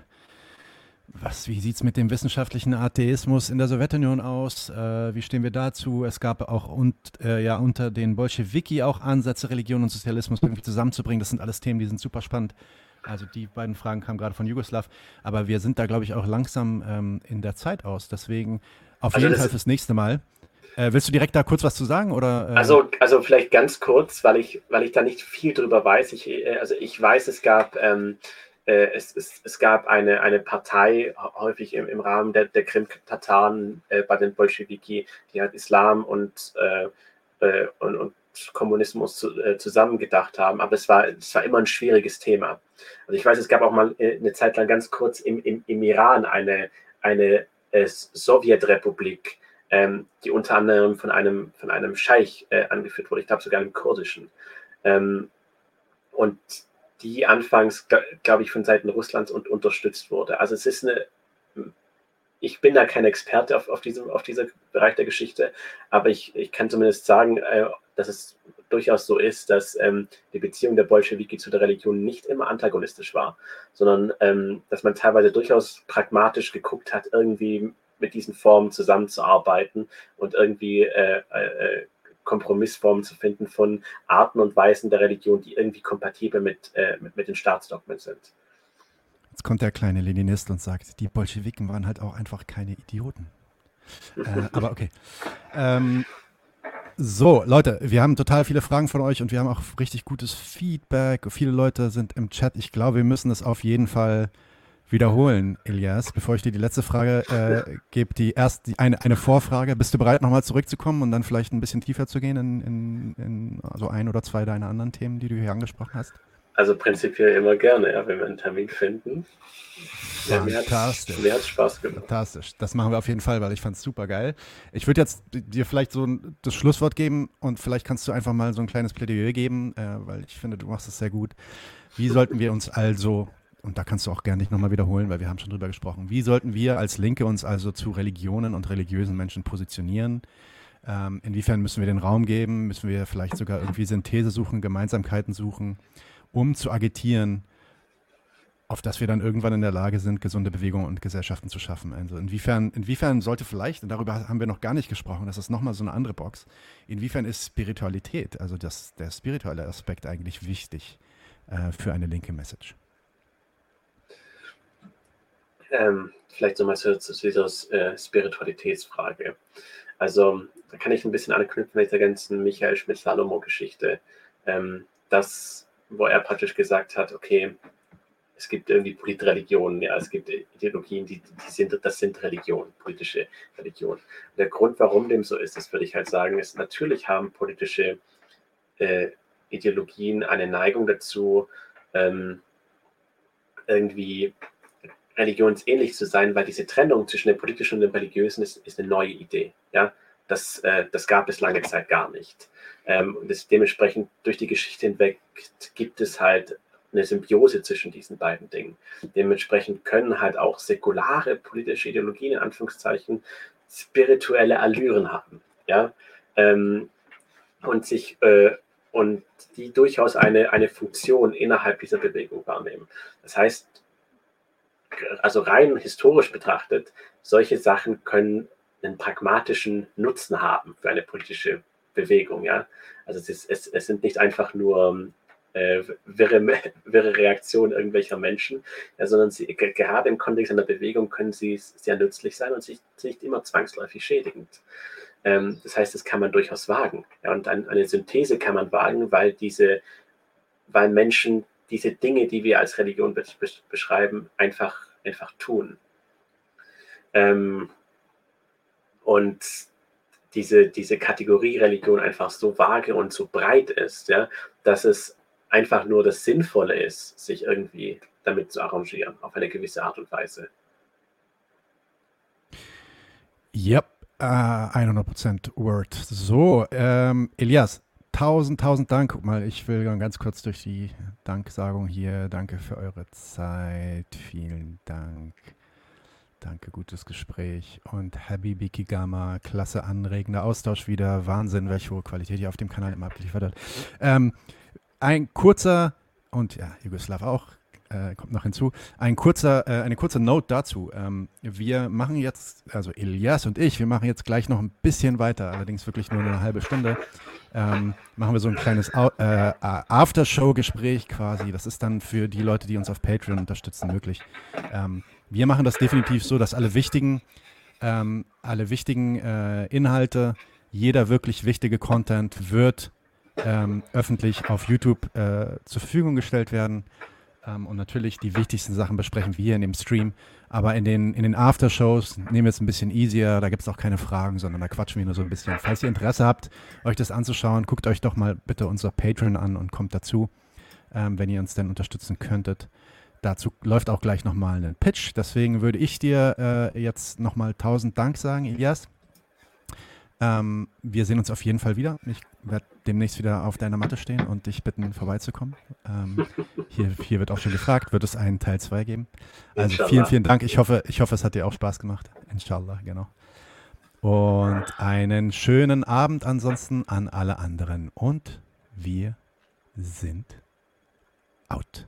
S1: was, wie sieht es mit dem wissenschaftlichen Atheismus in der Sowjetunion aus? Äh, wie stehen wir dazu? Es gab auch und, äh, ja, unter den Bolschewiki auch Ansätze, Religion und Sozialismus irgendwie zusammenzubringen. Das sind alles Themen, die sind super spannend. Also die beiden Fragen kamen gerade von Jugoslav. Aber wir sind da, glaube ich, auch langsam ähm, in der Zeit aus. Deswegen auf also jeden Fall fürs nächste Mal. Äh, willst du direkt da kurz was zu sagen? Oder,
S2: äh? also, also vielleicht ganz kurz, weil ich, weil ich da nicht viel drüber weiß. Ich, äh, also ich weiß, es gab, ähm, äh, es, es, es gab eine, eine Partei, häufig im, im Rahmen der, der Krim-Tataren äh, bei den Bolschewiki, die halt Islam und, äh, und, und Kommunismus zu, zusammengedacht haben. Aber es war, es war immer ein schwieriges Thema. Also ich weiß, es gab auch mal eine Zeit lang ganz kurz im, im, im Iran eine, eine Sowjetrepublik, ähm, die unter anderem von einem, von einem Scheich äh, angeführt wurde, ich glaube sogar einem kurdischen. Ähm, und die anfangs, glaube ich, von Seiten Russlands und unterstützt wurde. Also es ist eine, ich bin da kein Experte auf, auf, diesem, auf diesem Bereich der Geschichte, aber ich, ich kann zumindest sagen, äh, dass es durchaus so ist, dass ähm, die Beziehung der Bolschewiki zu der Religion nicht immer antagonistisch war, sondern ähm, dass man teilweise durchaus pragmatisch geguckt hat, irgendwie mit diesen Formen zusammenzuarbeiten und irgendwie äh, äh, Kompromissformen zu finden von Arten und Weisen der Religion, die irgendwie kompatibel mit, äh, mit, mit den Staatsdogmen sind.
S1: Jetzt kommt der kleine Leninist und sagt, die Bolschewiken waren halt auch einfach keine Idioten. äh, aber okay. Ähm, so, Leute, wir haben total viele Fragen von euch und wir haben auch richtig gutes Feedback. Viele Leute sind im Chat. Ich glaube, wir müssen es auf jeden Fall wiederholen, Elias, bevor ich dir die letzte Frage äh, gebe, die erst die, eine, eine Vorfrage. Bist du bereit, nochmal zurückzukommen und dann vielleicht ein bisschen tiefer zu gehen in, in, in also ein oder zwei deiner anderen Themen, die du hier angesprochen hast?
S2: Also prinzipiell immer gerne, ja, wenn wir einen Termin finden.
S1: Fantastisch. Mir hat Spaß gemacht. Fantastisch. Das machen wir auf jeden Fall, weil ich fand es super geil. Ich würde jetzt dir vielleicht so das Schlusswort geben und vielleicht kannst du einfach mal so ein kleines Plädoyer geben, äh, weil ich finde, du machst es sehr gut. Wie sollten wir uns also, und da kannst du auch gerne nicht nochmal wiederholen, weil wir haben schon drüber gesprochen, wie sollten wir als Linke uns also zu Religionen und religiösen Menschen positionieren? Ähm, inwiefern müssen wir den Raum geben? Müssen wir vielleicht sogar irgendwie Synthese suchen, Gemeinsamkeiten suchen, um zu agitieren, auf dass wir dann irgendwann in der Lage sind, gesunde Bewegungen und Gesellschaften zu schaffen. Also inwiefern, inwiefern sollte vielleicht, und darüber haben wir noch gar nicht gesprochen, das ist nochmal so eine andere Box, inwiefern ist Spiritualität, also das, der spirituelle Aspekt eigentlich wichtig äh, für eine linke Message?
S2: Ähm, vielleicht nochmal zu, zu dieser äh, Spiritualitätsfrage. Also da kann ich ein bisschen anknüpfen mit der ganzen Michael Schmidt-Salomo-Geschichte. Ähm, das, wo er praktisch gesagt hat, okay, es gibt irgendwie Politreligionen, ja, es gibt Ideologien, die, die sind, das sind Religionen, politische Religionen. der Grund, warum dem so ist, das würde ich halt sagen, ist, natürlich haben politische äh, Ideologien eine Neigung dazu, ähm, irgendwie religionsähnlich zu sein, weil diese Trennung zwischen dem politischen und dem religiösen ist, ist eine neue Idee. Ja? Das, äh, das gab es lange Zeit gar nicht. Ähm, und das, dementsprechend durch die Geschichte hinweg gibt es halt eine Symbiose zwischen diesen beiden Dingen. Dementsprechend können halt auch säkulare politische Ideologien in Anführungszeichen spirituelle Allüren haben, ja, ähm, und sich äh, und die durchaus eine, eine Funktion innerhalb dieser Bewegung wahrnehmen. Das heißt, also rein historisch betrachtet, solche Sachen können einen pragmatischen Nutzen haben für eine politische Bewegung. Ja? Also es, ist, es, es sind nicht einfach nur äh, wirre, wirre Reaktionen irgendwelcher Menschen, ja, sondern sie, gerade im Kontext einer Bewegung können sie sehr nützlich sein und sich nicht immer zwangsläufig schädigend. Ähm, das heißt, das kann man durchaus wagen. Ja, und ein, eine Synthese kann man wagen, weil diese, weil Menschen diese Dinge, die wir als Religion be beschreiben, einfach, einfach tun. Ähm, und diese, diese Kategorie Religion einfach so vage und so breit ist, ja, dass es einfach nur das Sinnvolle ist, sich irgendwie damit zu arrangieren, auf eine gewisse Art und Weise.
S1: Yep, uh, 100% Word. So, ähm, Elias, tausend, tausend Dank. Guck mal, ich will ganz kurz durch die Danksagung hier. Danke für eure Zeit. Vielen Dank. Danke, gutes Gespräch. Und Habibi Kigama, klasse anregender Austausch wieder. Wahnsinn, welche hohe Qualität ihr auf dem Kanal immer abgeliefert habt. Ähm, ein kurzer, und ja, Jugoslav auch, äh, kommt noch hinzu, ein kurzer, äh, eine kurze Note dazu. Ähm, wir machen jetzt, also Elias und ich, wir machen jetzt gleich noch ein bisschen weiter, allerdings wirklich nur eine halbe Stunde. Ähm, machen wir so ein kleines äh, Aftershow-Gespräch quasi. Das ist dann für die Leute, die uns auf Patreon unterstützen, möglich. Ähm, wir machen das definitiv so, dass alle wichtigen, ähm, alle wichtigen äh, Inhalte, jeder wirklich wichtige Content wird ähm, öffentlich auf YouTube äh, zur Verfügung gestellt werden. Ähm, und natürlich die wichtigsten Sachen besprechen wir hier in dem Stream. Aber in den, in den Aftershows nehmen wir es ein bisschen easier. Da gibt es auch keine Fragen, sondern da quatschen wir nur so ein bisschen. Falls ihr Interesse habt, euch das anzuschauen, guckt euch doch mal bitte unser Patreon an und kommt dazu, ähm, wenn ihr uns denn unterstützen könntet. Dazu läuft auch gleich nochmal ein Pitch. Deswegen würde ich dir äh, jetzt nochmal tausend Dank sagen, Elias. Ähm, wir sehen uns auf jeden Fall wieder. Ich werde demnächst wieder auf deiner Matte stehen und dich bitten, vorbeizukommen. Ähm, hier, hier wird auch schon gefragt, wird es einen Teil 2 geben? Also Inshallah. vielen, vielen Dank. Ich hoffe, ich hoffe, es hat dir auch Spaß gemacht. Inshallah, genau. Und einen schönen Abend ansonsten an alle anderen. Und wir sind out.